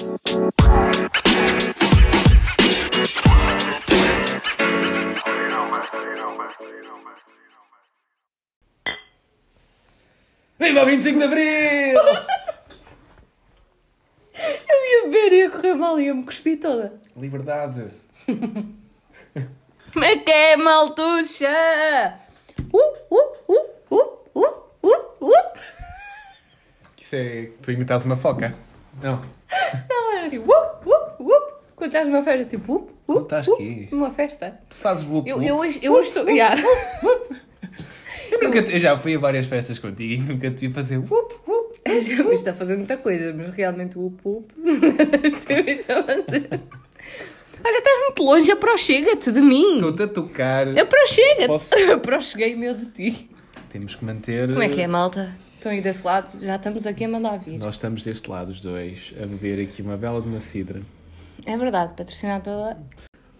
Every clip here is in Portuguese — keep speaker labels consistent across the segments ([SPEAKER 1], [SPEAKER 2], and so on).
[SPEAKER 1] Viva o 25 de Abril!
[SPEAKER 2] Eu ia beber e ia correr mal e ia me cuspir toda.
[SPEAKER 1] Liberdade.
[SPEAKER 2] Como é que é, maltuxa? Uh, uh, uh, uh, uh, uh, uh.
[SPEAKER 1] Isso é. Tu imitaste uma foca? Não.
[SPEAKER 2] Não, era tipo, uh, uh, uh. Quando estás numa festa, tipo, uh, uh,
[SPEAKER 1] Quando estás quê?
[SPEAKER 2] Numa festa.
[SPEAKER 1] Tu fazes o
[SPEAKER 2] Eu, eu, hoje, eu hoje estou. Yeah.
[SPEAKER 1] Eu nunca eu já fui a várias festas contigo e nunca te ia fazer. Up, up.
[SPEAKER 2] Já me está a fazer muita coisa, mas realmente o up, up. Olha, estás muito longe, aproxega-te de mim.
[SPEAKER 1] Estou-te a tocar.
[SPEAKER 2] Aproxega-te.
[SPEAKER 1] Posso?
[SPEAKER 2] Aproxeguei-me eu de ti.
[SPEAKER 1] Temos que manter.
[SPEAKER 2] Como é que é, malta? Estão aí desse lado? Já estamos aqui a mandar vir.
[SPEAKER 1] Nós estamos deste lado, os dois, a beber aqui uma bela de uma cidra.
[SPEAKER 2] É verdade, patrocinado pela.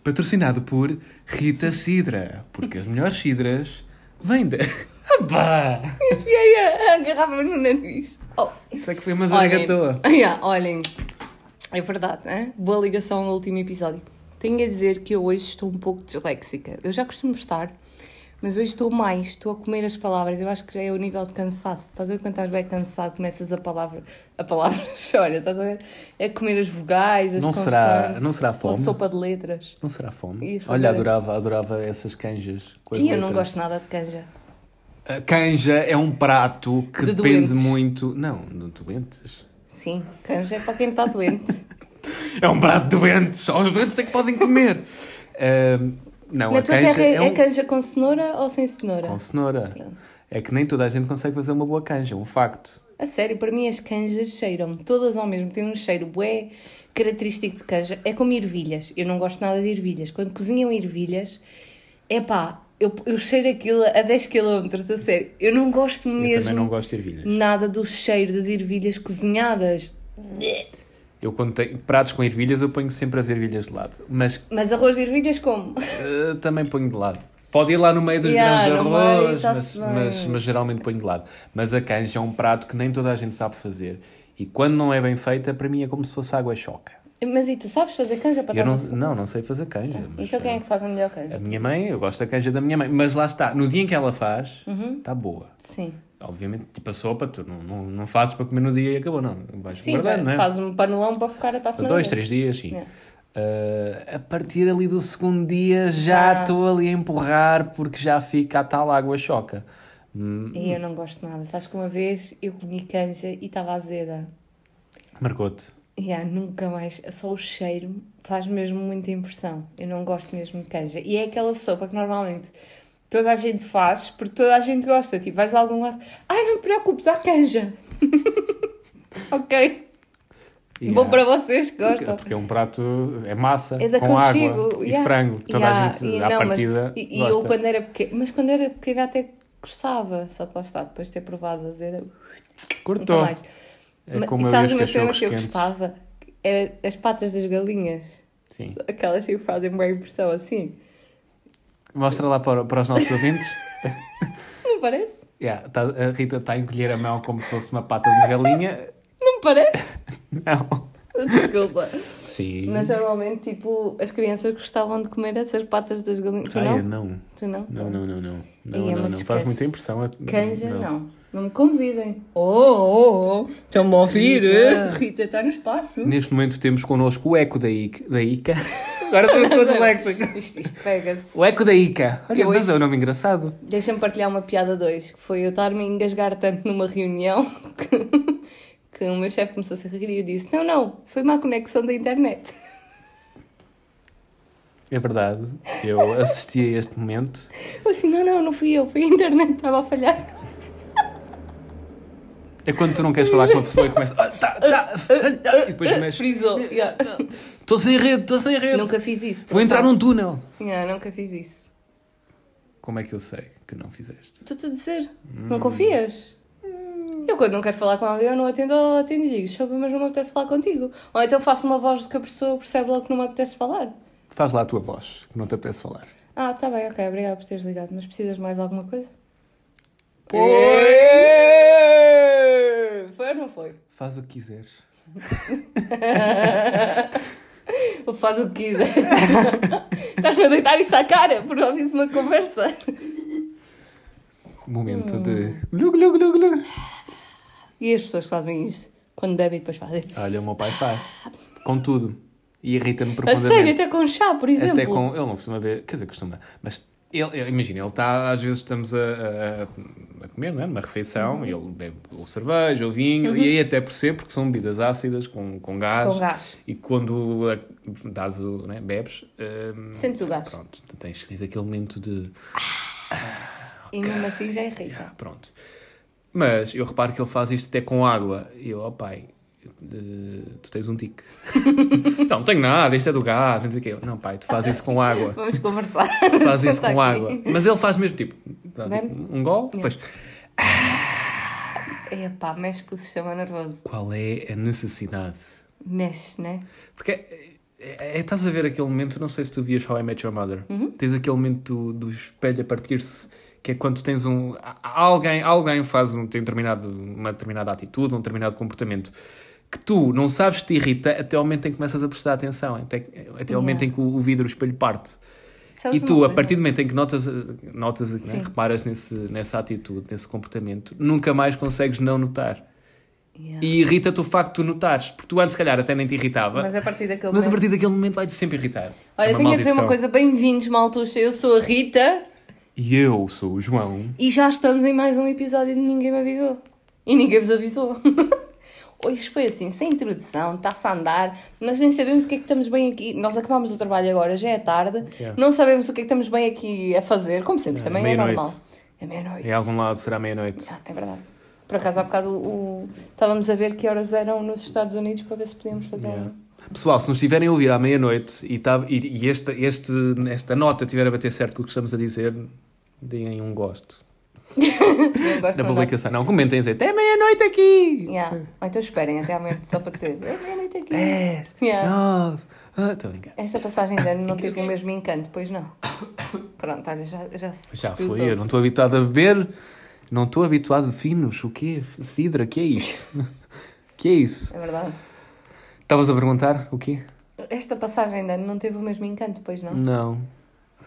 [SPEAKER 1] Patrocinado por Rita Cidra. Porque as melhores cidras vêm da. Pá!
[SPEAKER 2] Enfiei a, a garrafa no nariz. Oh.
[SPEAKER 1] Isso é que foi uma zaragatoa.
[SPEAKER 2] Yeah, olhem, é verdade, hein? boa ligação no último episódio. Tenho a dizer que eu hoje estou um pouco disléxica. Eu já costumo estar, mas hoje estou mais, estou a comer as palavras. Eu acho que é o nível de cansaço. Estás a ver quando estás bem cansado, começas a palavra, a palavras, olha, estás a ver? É comer as vogais, as
[SPEAKER 1] Não será- não será
[SPEAKER 2] ou
[SPEAKER 1] fome?
[SPEAKER 2] sopa de letras.
[SPEAKER 1] Não será fome?
[SPEAKER 2] Isso,
[SPEAKER 1] Olha, adorava, adorava essas canjas.
[SPEAKER 2] E eu não gosto nada de canja.
[SPEAKER 1] A canja é um prato que
[SPEAKER 2] De
[SPEAKER 1] depende
[SPEAKER 2] doentes.
[SPEAKER 1] muito. Não, de doentes.
[SPEAKER 2] Sim, canja é para quem está doente.
[SPEAKER 1] É um prato de doentes. Só os doentes é que podem comer. Ahm, não,
[SPEAKER 2] Na
[SPEAKER 1] a
[SPEAKER 2] tua
[SPEAKER 1] canja
[SPEAKER 2] terra é,
[SPEAKER 1] é, um...
[SPEAKER 2] canja com cenoura ou sem cenoura?
[SPEAKER 1] com cenoura.
[SPEAKER 2] Pronto.
[SPEAKER 1] É que nem toda a gente consegue fazer uma boa canja, um facto.
[SPEAKER 2] A sério, para mim as canjas cheiram todas ao mesmo. Tem um cheiro bué característico de canja. É como ervilhas. Eu não gosto nada de ervilhas. Quando cozinham ervilhas, é pá, eu, eu cheiro aquilo a 10 km, a sério. Eu não gosto
[SPEAKER 1] Eu
[SPEAKER 2] mesmo
[SPEAKER 1] também não gosto de ervilhas.
[SPEAKER 2] nada do cheiro das ervilhas cozinhadas.
[SPEAKER 1] Eu quando tenho pratos com ervilhas, eu ponho sempre as ervilhas de lado. Mas
[SPEAKER 2] Mas arroz de ervilhas como?
[SPEAKER 1] eh, também ponho de lado. Pode ir lá no meio dos
[SPEAKER 2] Yeah,
[SPEAKER 1] grãos de
[SPEAKER 2] meio,
[SPEAKER 1] arroz,
[SPEAKER 2] tá-se
[SPEAKER 1] mas, mas,
[SPEAKER 2] mas-
[SPEAKER 1] geralmente ponho de lado. Mas a canja é um prato que nem toda a gente sabe fazer. E quando não é bem feita, para mim é como se fosse água choca.
[SPEAKER 2] Mas e tu sabes fazer canja para
[SPEAKER 1] Eu não,
[SPEAKER 2] a-
[SPEAKER 1] não, não sei fazer canja. mas,
[SPEAKER 2] Então quem é que faz a melhor canja?
[SPEAKER 1] A minha mãe, eu gosto da canja da minha mãe. Mas lá está, no dia em que ela faz,
[SPEAKER 2] Uhum.
[SPEAKER 1] está boa.
[SPEAKER 2] Sim.
[SPEAKER 1] Obviamente, tipo a sopa, tu não, não, não fazes para comer no dia e acabou, não. Vais
[SPEAKER 2] Sim,
[SPEAKER 1] guardando, não é?
[SPEAKER 2] faz um panelão para ficar para a semana.
[SPEAKER 1] Dois, três dias, sim.
[SPEAKER 2] Yeah.
[SPEAKER 1] Ah, a partir ali do segundo dia
[SPEAKER 2] Já.
[SPEAKER 1] já estou ali a empurrar porque já fica a tal água choca. Hum,
[SPEAKER 2] E eu não gosto nada. Sabes que uma vez eu comi canja e estava azeda.
[SPEAKER 1] Marcou-te.
[SPEAKER 2] Yeah, nunca mais. Só o cheiro faz mesmo muita impressão. Eu não gosto mesmo de canja. E é aquela sopa que normalmente toda a gente faz porque toda a gente gosta. Tipo, vais a algum lado. Ai, não te preocupes, há canja. ok.
[SPEAKER 1] Yeah.
[SPEAKER 2] Bom para vocês que
[SPEAKER 1] Porque,
[SPEAKER 2] gostam.
[SPEAKER 1] porque é um prato, é massa,
[SPEAKER 2] É
[SPEAKER 1] com água
[SPEAKER 2] conchego.
[SPEAKER 1] e
[SPEAKER 2] yeah.
[SPEAKER 1] frango. que Toda
[SPEAKER 2] Yeah,
[SPEAKER 1] a gente,
[SPEAKER 2] e
[SPEAKER 1] à
[SPEAKER 2] não, mas-
[SPEAKER 1] partida,
[SPEAKER 2] E, e eu quando era pequena, mas quando era pequena até gostava. Só que lá está, depois de ter provado a nunca
[SPEAKER 1] Cortou. É
[SPEAKER 2] Mas-
[SPEAKER 1] como
[SPEAKER 2] e sabes uma cena que eu gostava? Era as patas das galinhas.
[SPEAKER 1] Sim.
[SPEAKER 2] Aquelas que fazem boa impressão assim.
[SPEAKER 1] Mostra lá para, para os nossos ouvintes.
[SPEAKER 2] Não parece?
[SPEAKER 1] Yeah, tá- a Rita está a encolher a mão como se fosse uma pata de galinha.
[SPEAKER 2] Não parece?
[SPEAKER 1] Não.
[SPEAKER 2] Desculpa.
[SPEAKER 1] Sim.
[SPEAKER 2] Mas normalmente, tipo, as crianças gostavam de comer essas patas das galinhas. Tu
[SPEAKER 1] Ah,
[SPEAKER 2] não?
[SPEAKER 1] não.
[SPEAKER 2] Tu não?
[SPEAKER 1] Não, não, não, não. Não, não, não. Faz muita impressão.
[SPEAKER 2] Canja, não. não. Me convidem. Oh, oh, oh. Estão-me a ouvir?
[SPEAKER 1] Rita.
[SPEAKER 2] Rita está no espaço.
[SPEAKER 1] Neste momento temos connosco o eco da Ica. Da Ica. Agora estou todo disléxico.
[SPEAKER 2] Isto, isto pega-se.
[SPEAKER 1] O eco da Ica. Olha, mas
[SPEAKER 2] hoje-
[SPEAKER 1] é um nome engraçado.
[SPEAKER 2] Deixa-me partilhar uma piada 2, que foi eu estar-me a engasgar tanto numa reunião que, que o meu chefe começou a se rir e eu disse: Não, não, foi má conexão da internet.
[SPEAKER 1] É verdade. Eu assisti a este momento.
[SPEAKER 2] Eu assim: Não, não, não fui eu, foi a internet que estava a falhar.
[SPEAKER 1] É quando tu não queres falar com uma pessoa e começa. Ah, tá, tá, e depois mexe.
[SPEAKER 2] Frisou. Yeah.
[SPEAKER 1] Estou sem rede, estou sem rede.
[SPEAKER 2] Nunca fiz isso.
[SPEAKER 1] Vou entrar num túnel.
[SPEAKER 2] Yeah, nunca fiz isso.
[SPEAKER 1] Como é que eu sei que não fizeste?
[SPEAKER 2] Estou-te a dizer, não confias? Eu quando não quero falar com alguém, eu não atendo ou atendo e digo, "Desculpa, mas não me apetece falar contigo. Ou então faço uma voz de que a pessoa percebe logo que não me apetece falar.
[SPEAKER 1] Faz lá a tua voz, que não te apetece falar.
[SPEAKER 2] Ah, tá bem, ok, obrigada por teres ligado. Mas precisas de mais alguma coisa? Foi ou não foi?
[SPEAKER 1] Faz o que quiseres.
[SPEAKER 2] Ou faz o que quiser. Estás-me a deitar isso à cara por ouvir uma conversa.
[SPEAKER 1] Momento
[SPEAKER 2] Hum.
[SPEAKER 1] de. Glu, glu, glu, glu.
[SPEAKER 2] E as pessoas fazem isto. Quando bebem e depois fazem.
[SPEAKER 1] Olha, o meu pai faz. Com tudo. E irrita-me
[SPEAKER 2] A
[SPEAKER 1] profundamente.
[SPEAKER 2] sério, até com chá, por exemplo.
[SPEAKER 1] Até com. Ele não costuma ver. Quer dizer, costuma. Mas ele, imagina, ele está, às vezes estamos a, a, a comer, não é? Numa refeição,
[SPEAKER 2] Uhum.
[SPEAKER 1] ele bebe ou cerveja ou vinho, e aí até percebo porque são bebidas ácidas com, com gás.
[SPEAKER 2] Com gás.
[SPEAKER 1] E quando dás o, né, bebes. hum,
[SPEAKER 2] Sentes o gás.
[SPEAKER 1] Pronto, tens, tens aquele momento de.
[SPEAKER 2] E mesmo assim já irrita.
[SPEAKER 1] Yeah, pronto. Mas eu reparo que ele faz isto até com água. E eu, ó pai, eh, tu tens um tique. não, não tenho nada, isto é do gás, não sei o quê. Não, pai, tu fazes isso com água.
[SPEAKER 2] Vamos conversar.
[SPEAKER 1] Faz isso
[SPEAKER 2] Senta
[SPEAKER 1] com água. Mas ele faz mesmo tipo, dá, tipo, um gol, depois.
[SPEAKER 2] Epá, mexe com o sistema nervoso.
[SPEAKER 1] Qual é a necessidade?
[SPEAKER 2] Mexe, né?
[SPEAKER 1] Porque é, é- é- estás a ver aquele momento, não sei se tu vias How I Met Your Mother,
[SPEAKER 2] Uhum.
[SPEAKER 1] tens aquele momento do, do espelho a partir-se, que é quando tens um. Alguém, alguém faz um, tem determinado, uma determinada atitude, um determinado comportamento que tu não sabes que te irrita até o momento em que começas a prestar atenção, até, até o momento
[SPEAKER 2] Yeah.
[SPEAKER 1] em que o, o vidro, o espelho parte.
[SPEAKER 2] Sabes
[SPEAKER 1] E tu, a partir do momento em que notas, notas né, reparas nesse, nessa atitude, nesse comportamento, nunca mais consegues não notar.
[SPEAKER 2] Yeah.
[SPEAKER 1] E irrita-te o facto de tu notares, porque tu antes, se calhar, até nem te irritava,
[SPEAKER 2] Mas a partir daquele
[SPEAKER 1] mas a
[SPEAKER 2] momento...
[SPEAKER 1] partir daquele momento vai-te sempre irritar.
[SPEAKER 2] Olha,
[SPEAKER 1] É uma
[SPEAKER 2] tenho a dizer uma
[SPEAKER 1] maldição.
[SPEAKER 2] coisa. Bem-vindos, Maltuxa. Eu sou a Rita
[SPEAKER 1] E eu sou o João.
[SPEAKER 2] e já estamos em mais um episódio de Ninguém Me Avisou. E ninguém vos avisou. Hoje foi assim, sem introdução, está-se a andar, nós nem sabemos o que é que estamos bem aqui. Nós acabámos o trabalho agora, já é tarde,
[SPEAKER 1] Yeah.
[SPEAKER 2] não sabemos o que é que estamos bem aqui a fazer, como sempre,
[SPEAKER 1] É,
[SPEAKER 2] também é normal. É meia-noite.
[SPEAKER 1] Em algum lado será meia-noite.
[SPEAKER 2] Ah, é verdade. Por acaso, há bocado o, o- estávamos a ver que horas eram nos Estados Unidos para ver se podíamos fazer
[SPEAKER 1] Yeah. Pessoal, se nos estiverem a ouvir à meia-noite e, tá, e, e esta, este, esta nota estiver a bater certo com o que estamos a dizer, deem um gosto da publicação. Não, comentem dizer, até meia-noite aqui!
[SPEAKER 2] Yeah. Ou então esperem até à noite só para dizer, é meia-noite aqui.
[SPEAKER 1] 10,
[SPEAKER 2] Yeah.
[SPEAKER 1] 9... Ah, estou a brincar.
[SPEAKER 2] Esta passagem de ano não teve o mesmo encanto, pois não. Pronto, olha, já, já se
[SPEAKER 1] Já foi,
[SPEAKER 2] todo.
[SPEAKER 1] eu não estou habituado a beber, não estou habituado a finos. O quê? Cidra, que é isto? que é isso?
[SPEAKER 2] É verdade.
[SPEAKER 1] Estavas a perguntar o quê?
[SPEAKER 2] Esta passagem de ano não teve o mesmo encanto, pois não?
[SPEAKER 1] Não.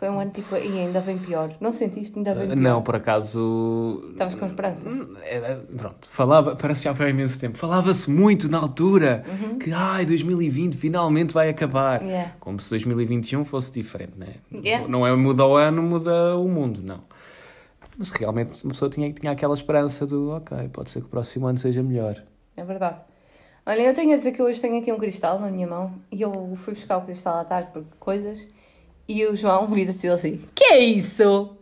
[SPEAKER 2] Foi um ano tipo, e ainda vem pior. Não sentiste? Ainda vem pior.
[SPEAKER 1] Não, por acaso.
[SPEAKER 2] Estavas com esperança?
[SPEAKER 1] Hum, é, é, Pronto, falava, parece que já foi há imenso tempo. Falava-se muito na altura que ai, 2020 finalmente vai acabar.
[SPEAKER 2] Uhum. Yeah.
[SPEAKER 1] Como se 2021 fosse diferente, né?
[SPEAKER 2] Yeah.
[SPEAKER 1] Não é muda o ano, muda o mundo, não. Mas realmente uma pessoa tinha, tinha aquela esperança do ok, pode ser que o próximo ano seja melhor.
[SPEAKER 2] É verdade. Olha, eu tenho a dizer que hoje tenho aqui um cristal na minha mão e eu fui buscar o cristal à tarde por coisas e o João vira-se assim: Que é isso?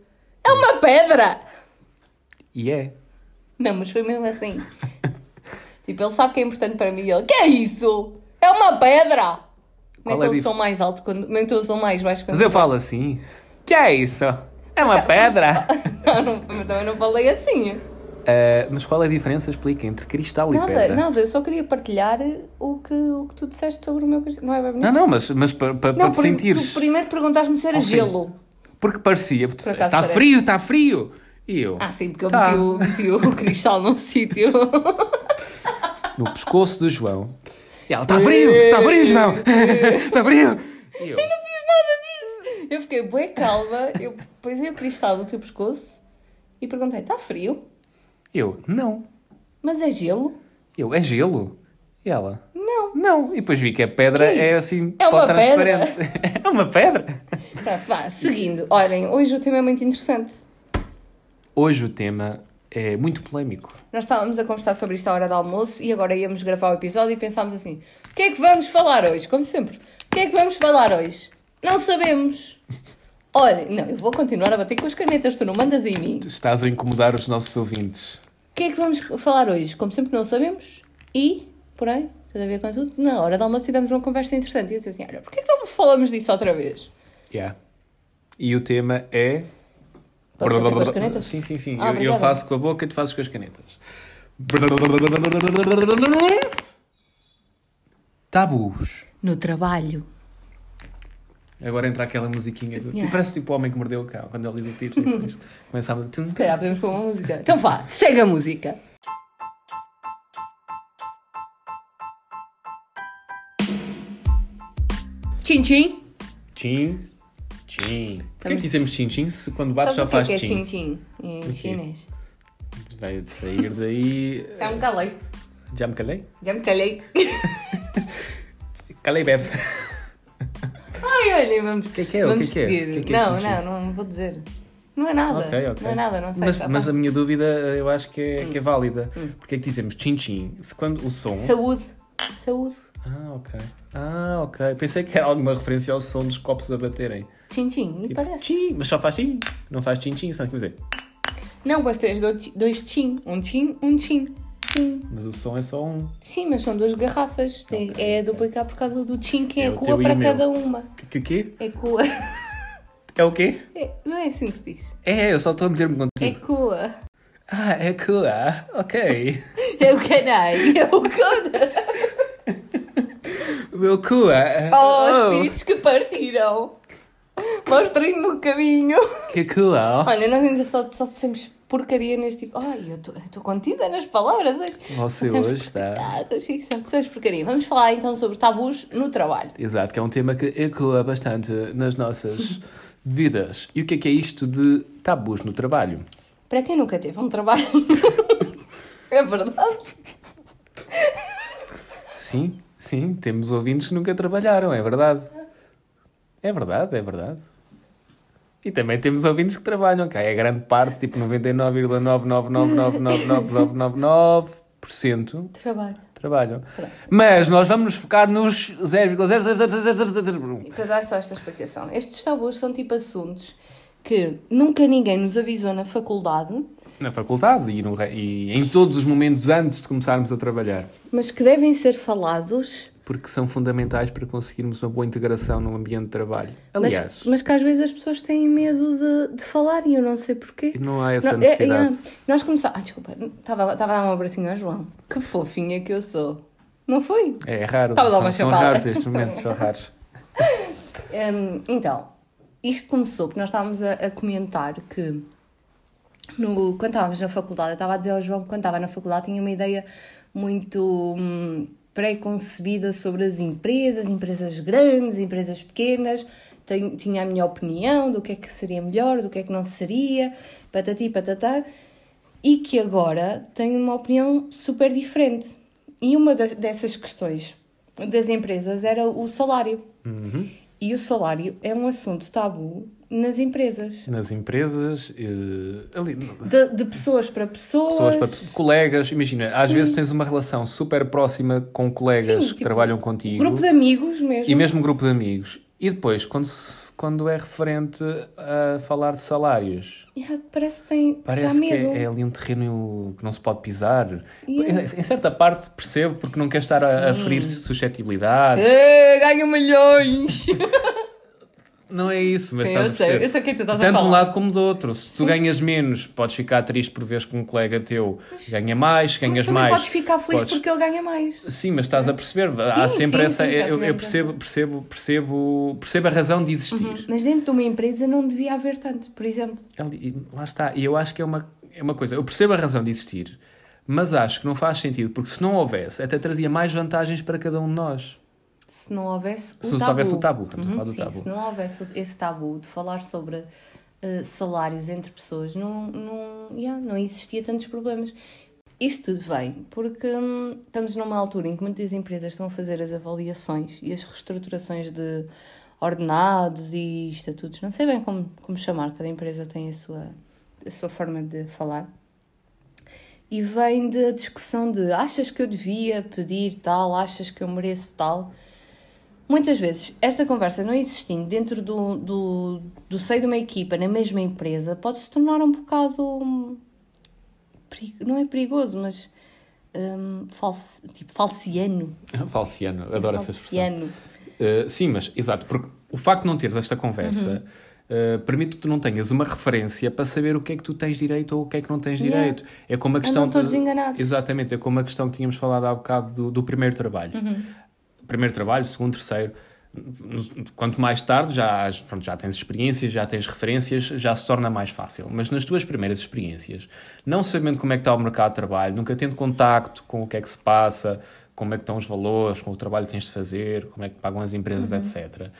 [SPEAKER 2] É uma pedra!
[SPEAKER 1] E é.
[SPEAKER 2] Não, mas foi mesmo assim. tipo, ele sabe que é importante para mim e ele: Que é isso? É uma pedra!
[SPEAKER 1] Qual
[SPEAKER 2] Mete
[SPEAKER 1] é
[SPEAKER 2] o
[SPEAKER 1] dif-
[SPEAKER 2] som mais alto, quando... mete o som mais baixo quando
[SPEAKER 1] Mas eu falo assim: que é isso? É uma pedra?
[SPEAKER 2] Não, não, eu também não falei assim.
[SPEAKER 1] Ah, mas qual é a diferença? Explica entre cristal e
[SPEAKER 2] Nada,
[SPEAKER 1] pedra.
[SPEAKER 2] nada, eu só queria partilhar o que, o que tu disseste sobre o meu cristal. Não é bem bonito?
[SPEAKER 1] Não, não, mas, mas para,
[SPEAKER 2] Não,
[SPEAKER 1] para te sentires.
[SPEAKER 2] tu primeiro perguntaste-me se era
[SPEAKER 1] Ok.
[SPEAKER 2] gelo.
[SPEAKER 1] Porque parecia, porque
[SPEAKER 2] Por
[SPEAKER 1] está
[SPEAKER 2] parece.
[SPEAKER 1] frio, está frio. E eu,
[SPEAKER 2] Ah, sim, porque eu
[SPEAKER 1] Tá.
[SPEAKER 2] meti, o, meti o cristal num sítio.
[SPEAKER 1] no pescoço do João. E ela, está frio, está frio, João. Está frio. E eu,
[SPEAKER 2] Eu fiquei bué calma, eu pus o cristal no teu pescoço e perguntei: está frio?
[SPEAKER 1] Eu, não.
[SPEAKER 2] Mas é gelo?
[SPEAKER 1] Eu, é gelo? E ela,
[SPEAKER 2] Não.
[SPEAKER 1] não. E depois vi que a pedra
[SPEAKER 2] Que
[SPEAKER 1] é assim,
[SPEAKER 2] É uma
[SPEAKER 1] transparente. é uma pedra.
[SPEAKER 2] Pronto, vá, seguindo. Olhem, hoje o tema é muito interessante.
[SPEAKER 1] Hoje o tema é muito polémico.
[SPEAKER 2] Nós estávamos a conversar sobre isto à hora do almoço e agora íamos gravar o episódio e pensámos assim: o que é que vamos falar hoje? Como sempre, o que é que vamos falar hoje? Não sabemos. Olha, não, eu vou continuar a bater com as canetas, tu não mandas em mim.
[SPEAKER 1] Estás a incomodar os nossos ouvintes.
[SPEAKER 2] O que é que vamos falar hoje? Como sempre, não sabemos. E, porém, tudo a ver com tudo, na hora do almoço tivemos uma conversa interessante. E eu disse assim: olha, porquê que não falamos disso outra vez?
[SPEAKER 1] Yeah. E o tema é.
[SPEAKER 2] Posso com as canetas?
[SPEAKER 1] Sim, sim, sim.
[SPEAKER 2] Ah,
[SPEAKER 1] eu, eu faço com a boca e tu fazes com as canetas. Tabus.
[SPEAKER 2] No trabalho.
[SPEAKER 1] Agora entra aquela musiquinha do.
[SPEAKER 2] Yeah.
[SPEAKER 1] Parece tipo o homem que mordeu o cão, quando ele diz o título e depois começa a.
[SPEAKER 2] Se calhar podemos pôr uma música. Então vá, segue a música. Tchim tchim.
[SPEAKER 1] Tchim, tchim. Porquê que
[SPEAKER 2] Vamos-
[SPEAKER 1] dizemos tchim, tchim se quando bates
[SPEAKER 2] Sabes
[SPEAKER 1] já
[SPEAKER 2] o que é
[SPEAKER 1] faz
[SPEAKER 2] que é
[SPEAKER 1] tchim?
[SPEAKER 2] tchim tchim em chinês?
[SPEAKER 1] Vai sair daí...
[SPEAKER 2] Já me calei.
[SPEAKER 1] Já me calei?
[SPEAKER 2] Já me calei.
[SPEAKER 1] Calei, bebe.
[SPEAKER 2] Ai, olha, vamos,
[SPEAKER 1] que é que é? O
[SPEAKER 2] vamos
[SPEAKER 1] que é que é?
[SPEAKER 2] seguir.
[SPEAKER 1] O que é que é
[SPEAKER 2] não,
[SPEAKER 1] tchim?
[SPEAKER 2] não, não vou dizer. Não é nada.
[SPEAKER 1] Ok, ok.
[SPEAKER 2] Não é nada, não sei.
[SPEAKER 1] Mas,
[SPEAKER 2] tá
[SPEAKER 1] mas a minha dúvida eu acho que é,
[SPEAKER 2] Hum.
[SPEAKER 1] que é válida. Porque é que dizemos tchim se quando o som.
[SPEAKER 2] Saúde. Saúde.
[SPEAKER 1] Ah, ok. Ah, ok. Pensei que era alguma referência ao som dos copos a baterem.
[SPEAKER 2] Tchim. E
[SPEAKER 1] Tipo,
[SPEAKER 2] parece.
[SPEAKER 1] tchim, mas só faz tchim. Não faz sabe o que dizer?
[SPEAKER 2] Não, mas tens dois, dois tchim. Um tchim, um tchim. Tchim.
[SPEAKER 1] Mas o som é só um.
[SPEAKER 2] Sim, mas são duas garrafas. Tem-
[SPEAKER 1] Ok,
[SPEAKER 2] é a duplicar por causa do tchim que
[SPEAKER 1] É
[SPEAKER 2] é,
[SPEAKER 1] o
[SPEAKER 2] a cua
[SPEAKER 1] teu e
[SPEAKER 2] para
[SPEAKER 1] o meu.
[SPEAKER 2] cada uma.
[SPEAKER 1] Que quê?
[SPEAKER 2] É cua.
[SPEAKER 1] É o quê?
[SPEAKER 2] É, não é assim que se diz.
[SPEAKER 1] É, eu só estou a meter-me
[SPEAKER 2] É
[SPEAKER 1] contigo.
[SPEAKER 2] cua.
[SPEAKER 1] Ah, é cool. ah, Ok.
[SPEAKER 2] É o canai. É o coda.
[SPEAKER 1] O meu cu. ah,
[SPEAKER 2] Oh, espíritos que partiram. Mostrem-me o caminho.
[SPEAKER 1] Que cool. ah.
[SPEAKER 2] Olha, nós ainda só, só dissemos porcaria neste tipo. Ai, eu estou contida nas palavras hoje.
[SPEAKER 1] Você hoje está.
[SPEAKER 2] dissemos porcaria. Vamos falar então sobre tabus no trabalho.
[SPEAKER 1] Exato, que é um tema que ecoa bastante nas nossas vidas. E o que é que é isto de tabus no trabalho?
[SPEAKER 2] Para quem nunca teve um trabalho. é verdade.
[SPEAKER 1] Sim, sim, temos ouvintes que nunca trabalharam, é verdade. É verdade, é verdade. E também temos ouvintes que trabalham, que é a grande parte, tipo 99,9999999%
[SPEAKER 2] Trabalho.
[SPEAKER 1] trabalham. Mas nós vamos nos focar nos 0,0000001.
[SPEAKER 2] E para dar só esta explicação. Estes tabus são tipo assuntos que nunca ninguém nos avisou na faculdade,
[SPEAKER 1] Na faculdade e, no e em todos os momentos antes de começarmos a trabalhar.
[SPEAKER 2] mas que devem ser falados,
[SPEAKER 1] Porque são fundamentais para conseguirmos uma boa integração no ambiente de trabalho.
[SPEAKER 2] mas,
[SPEAKER 1] Aliás,
[SPEAKER 2] mas que às vezes as pessoas têm medo de, de falar e eu não sei porquê.
[SPEAKER 1] não há essa
[SPEAKER 2] Não, é-
[SPEAKER 1] necessidade.
[SPEAKER 2] é, nós começamos. Ah, desculpa, estava estava a dar um abracinho ao João. Que fofinha que eu sou. Não foi?
[SPEAKER 1] É, raro.
[SPEAKER 2] Estava a dar uma
[SPEAKER 1] São, são raros estes momentos, são raros.
[SPEAKER 2] Hum, então, isto começou porque nós estávamos a, a comentar que no, quando estávamos na faculdade, eu estava a dizer ao João que quando estava na faculdade tinha uma ideia muito hum, pré-concebida sobre as empresas, empresas grandes, empresas pequenas, Tenho- tinha a minha opinião do que é que seria melhor, do que é que não seria, patati patatá, e que agora tenho uma opinião super diferente. E uma dessas questões das empresas era o salário.
[SPEAKER 1] Uhum.
[SPEAKER 2] E o salário é um assunto tabu nas empresas.
[SPEAKER 1] Nas empresas, eh, ali,
[SPEAKER 2] De, de pessoas para pessoas.
[SPEAKER 1] pessoas, para pessoas, colegas, imagina, às
[SPEAKER 2] Sim.
[SPEAKER 1] vezes tens uma relação super próxima com colegas
[SPEAKER 2] Sim,
[SPEAKER 1] que
[SPEAKER 2] tipo,
[SPEAKER 1] trabalham contigo
[SPEAKER 2] Grupo de amigos mesmo.
[SPEAKER 1] e mesmo grupo de amigos. E depois, quando, se- quando é referente a falar de salários,
[SPEAKER 2] Yeah, parece que tem
[SPEAKER 1] parece que é, é ali um terreno que não se pode pisar.
[SPEAKER 2] Yeah.
[SPEAKER 1] Em, em certa parte percebo, porque não quer estar a, a ferir suscetibilidades.
[SPEAKER 2] Eh, ganha milhões!
[SPEAKER 1] Não é isso, mas
[SPEAKER 2] Sim,
[SPEAKER 1] estás
[SPEAKER 2] eu
[SPEAKER 1] a
[SPEAKER 2] sei,
[SPEAKER 1] perceber.
[SPEAKER 2] eu sei o que é que tu estás a
[SPEAKER 1] Tanto de
[SPEAKER 2] falar.
[SPEAKER 1] um lado como do outro. Se tu ganhas menos, podes ficar triste por veres que um colega teu ganha mais, ganhas
[SPEAKER 2] Mas
[SPEAKER 1] mais.
[SPEAKER 2] podes ficar feliz
[SPEAKER 1] podes-
[SPEAKER 2] porque ele ganha mais.
[SPEAKER 1] Sim, mas estás a perceber. Há
[SPEAKER 2] Sim,
[SPEAKER 1] sempre
[SPEAKER 2] sim,
[SPEAKER 1] essa. eu, eu percebo, percebo, percebo, percebo a razão de existir.
[SPEAKER 2] Uhum. Mas dentro de uma empresa não devia haver tanto. Por exemplo,
[SPEAKER 1] Lá está. E eu acho que é uma, é uma coisa. Eu percebo a razão de existir, mas acho que não faz sentido, porque se não houvesse, até trazia mais vantagens para cada um de nós.
[SPEAKER 2] Se não houvesse o
[SPEAKER 1] Se
[SPEAKER 2] tabu.
[SPEAKER 1] houvesse o tabu, estamos a falar do
[SPEAKER 2] sim,
[SPEAKER 1] tabu.
[SPEAKER 2] Se não houvesse esse tabu de falar sobre eh, salários entre pessoas, não, não, yeah, não existia tantos problemas. Isto tudo vem porque hum, estamos numa altura em que muitas empresas estão a fazer as avaliações e as reestruturações de ordenados e estatutos, não sei bem como, como chamar, cada empresa tem a sua, a sua forma de falar. E vem da discussão de achas que eu devia pedir tal, achas que eu mereço tal. Muitas vezes, esta conversa não existindo dentro do, do, do seio de uma equipa, na mesma empresa, pode se tornar um bocado. hum, Não é perigoso, mas. hum, falsi- tipo, falciano.
[SPEAKER 1] Falciano, adoro essa expressão.
[SPEAKER 2] Falciano.
[SPEAKER 1] Uh, sim, mas, exato, porque o facto de não teres esta conversa
[SPEAKER 2] Uhum.
[SPEAKER 1] uh, permite que tu não tenhas uma referência para saber o que é que tu tens direito ou o que é que não tens
[SPEAKER 2] Yeah.
[SPEAKER 1] direito. É como a questão.
[SPEAKER 2] Andam todos enganados.
[SPEAKER 1] Exatamente, é como a questão que tínhamos falado há bocado do, do primeiro trabalho.
[SPEAKER 2] Uhum.
[SPEAKER 1] Primeiro trabalho, segundo, terceiro. Quanto mais tarde já, pronto, já tens experiências, já tens referências, já se torna mais fácil. Mas nas tuas primeiras experiências, não sabendo como é que está o mercado de trabalho, nunca tendo contacto com o que é que se passa, como é que estão os valores, com o trabalho que tens de fazer, como é que pagam as empresas, etc.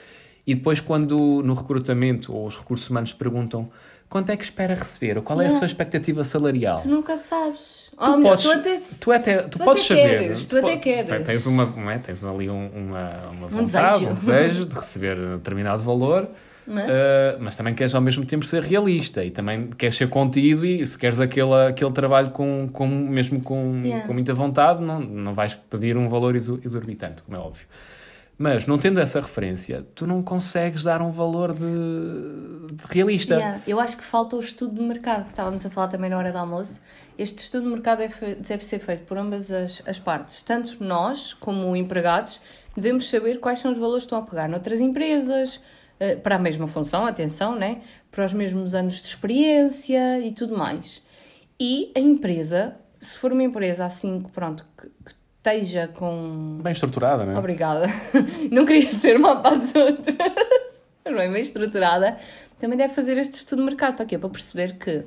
[SPEAKER 1] E depois, quando no recrutamento ou os recursos humanos perguntam quanto é que espera receber ou qual é a
[SPEAKER 2] Yeah.
[SPEAKER 1] sua expectativa salarial,
[SPEAKER 2] Tu nunca sabes.
[SPEAKER 1] tu
[SPEAKER 2] Oh,
[SPEAKER 1] podes,
[SPEAKER 2] tu até...
[SPEAKER 1] tu até, tu
[SPEAKER 2] tu
[SPEAKER 1] podes
[SPEAKER 2] até
[SPEAKER 1] saber.
[SPEAKER 2] queres, tu até
[SPEAKER 1] po-
[SPEAKER 2] queres.
[SPEAKER 1] Tens, uma, não é? tens ali um- uma, uma vontade,
[SPEAKER 2] desejo.
[SPEAKER 1] um desejo de receber determinado valor.
[SPEAKER 2] Mas-
[SPEAKER 1] Uh, mas também queres ao mesmo tempo ser realista e também queres ser contido e se queres aquele, aquele trabalho com, com, mesmo com,
[SPEAKER 2] Yeah.
[SPEAKER 1] com muita vontade, não, não vais pedir um valor exo- exorbitante, como é óbvio. Mas não tendo essa referência, tu não consegues dar um valor de, de realista.
[SPEAKER 2] Yeah, Eu acho que falta o estudo de mercado, que estávamos a falar também na hora do almoço. Este estudo de mercado deve, fe- deve ser feito por ambas as, as partes. Tanto nós, como empregados, devemos saber quais são os valores que estão a pagar noutras empresas, eh, para a mesma função, atenção, né? para os mesmos anos de experiência e tudo mais. E a empresa, se for uma empresa assim, pronto, que, que esteja com
[SPEAKER 1] Bem estruturada, não é?
[SPEAKER 2] Obrigada. Não queria ser uma para as outras. Mas bem, bem estruturada. Também deve fazer este estudo de mercado. Para quê? Para perceber que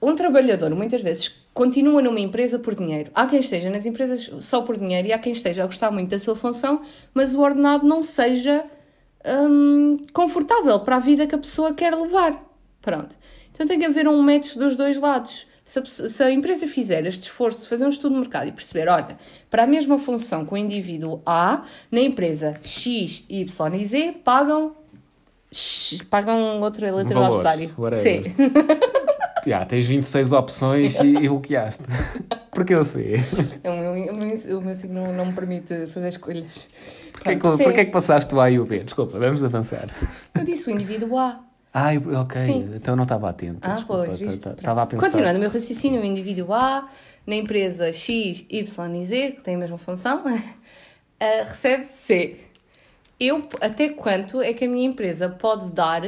[SPEAKER 2] um trabalhador, muitas vezes, continua numa empresa por dinheiro. Há quem esteja nas empresas só por dinheiro e há quem esteja a gostar muito da sua função, mas o ordenado não seja hum, confortável para a vida que a pessoa quer levar. Pronto. Então tem que haver um match dos dois lados. Se a, pe- se a empresa fizer este esforço de fazer um estudo de mercado e perceber, olha, para a mesma função que o indivíduo A, na empresa X, Y e Z, pagam, pagam outra letra do abecedário. C.
[SPEAKER 1] Já, tens 26 opções e, e bloqueaste. Porque eu sei.
[SPEAKER 2] O meu, o meu, o meu signo não, não me permite fazer escolhas.
[SPEAKER 1] Porquê que,
[SPEAKER 2] Pronto, C.
[SPEAKER 1] porquê que passaste o A e o B? Desculpa, vamos avançar.
[SPEAKER 2] Eu disse o indivíduo A.
[SPEAKER 1] Ah, eu- ok.
[SPEAKER 2] Sim.
[SPEAKER 1] Então não estava atento.
[SPEAKER 2] Ah,
[SPEAKER 1] desculpa.
[SPEAKER 2] pois, viste?
[SPEAKER 1] Tá- tá-. Estava a pensar.
[SPEAKER 2] Continuando o meu raciocínio, o indivíduo A, na empresa X, Y e Z, que tem a mesma função, ah, recebe C. Eu, até quanto é que a minha empresa pode dar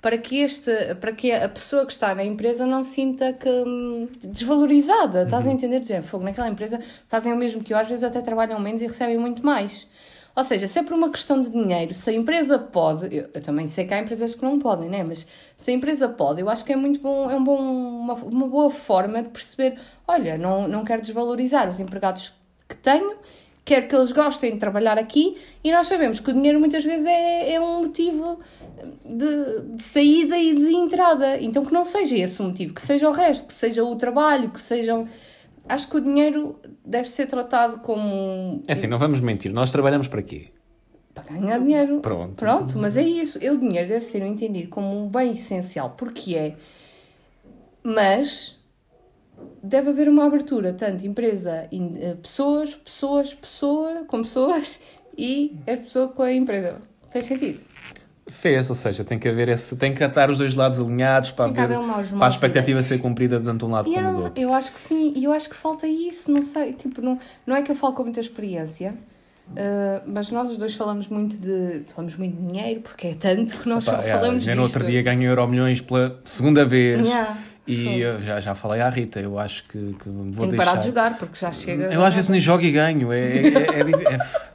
[SPEAKER 2] para que, este, para que a pessoa que está na empresa não se sinta que, hum, desvalorizada? Estás
[SPEAKER 1] Uhum.
[SPEAKER 2] a entender? Gente, fogo, naquela empresa fazem o mesmo que eu, às vezes até trabalham menos e recebem muito mais. Ou seja, se é por uma questão de dinheiro, se a empresa pode, eu, eu também sei que há empresas que não podem, né? Mas se a empresa pode, eu acho que é muito bom, é um bom, uma, uma boa forma de perceber, olha, não, não quero desvalorizar os empregados que tenho, quero que eles gostem de trabalhar aqui e nós sabemos que o dinheiro muitas vezes é, é um motivo de, de saída e de entrada. Então que não seja esse o motivo, que seja o resto, que seja o trabalho, que sejam. Acho que o dinheiro deve ser tratado como
[SPEAKER 1] É assim, não vamos mentir. Nós trabalhamos para quê?
[SPEAKER 2] para ganhar dinheiro.
[SPEAKER 1] Pronto.
[SPEAKER 2] Pronto, mas é isso. O dinheiro deve ser entendido como um bem essencial, porque é. Mas deve haver uma abertura, tanto empresa, eh, pessoas, pessoas, pessoa, com pessoas e a pessoa com a empresa. Fez sentido?
[SPEAKER 1] Fez, ou seja, tem que haver esse. Tem que estar os dois lados alinhados para, haver,
[SPEAKER 2] haver
[SPEAKER 1] para a expectativa ser cumprida tanto de um lado como do
[SPEAKER 2] Yeah,
[SPEAKER 1] outro.
[SPEAKER 2] eu acho que sim, e eu acho que falta isso, não sei, tipo, não, não é que eu falo com muita experiência, uh, mas nós os dois falamos muito de falamos muito de dinheiro, porque é tanto que nós
[SPEAKER 1] Pá,
[SPEAKER 2] só
[SPEAKER 1] yeah,
[SPEAKER 2] falamos
[SPEAKER 1] ainda no
[SPEAKER 2] disto.
[SPEAKER 1] outro dia ganhei Euro Milhões pela segunda vez.
[SPEAKER 2] Yeah,
[SPEAKER 1] E já, já falei à Rita, eu acho que, que vou
[SPEAKER 2] Tenho que
[SPEAKER 1] deixar.
[SPEAKER 2] parar de jogar, porque já chega...
[SPEAKER 1] Eu às vezes nem jogo e ganho. É, é, é, é é-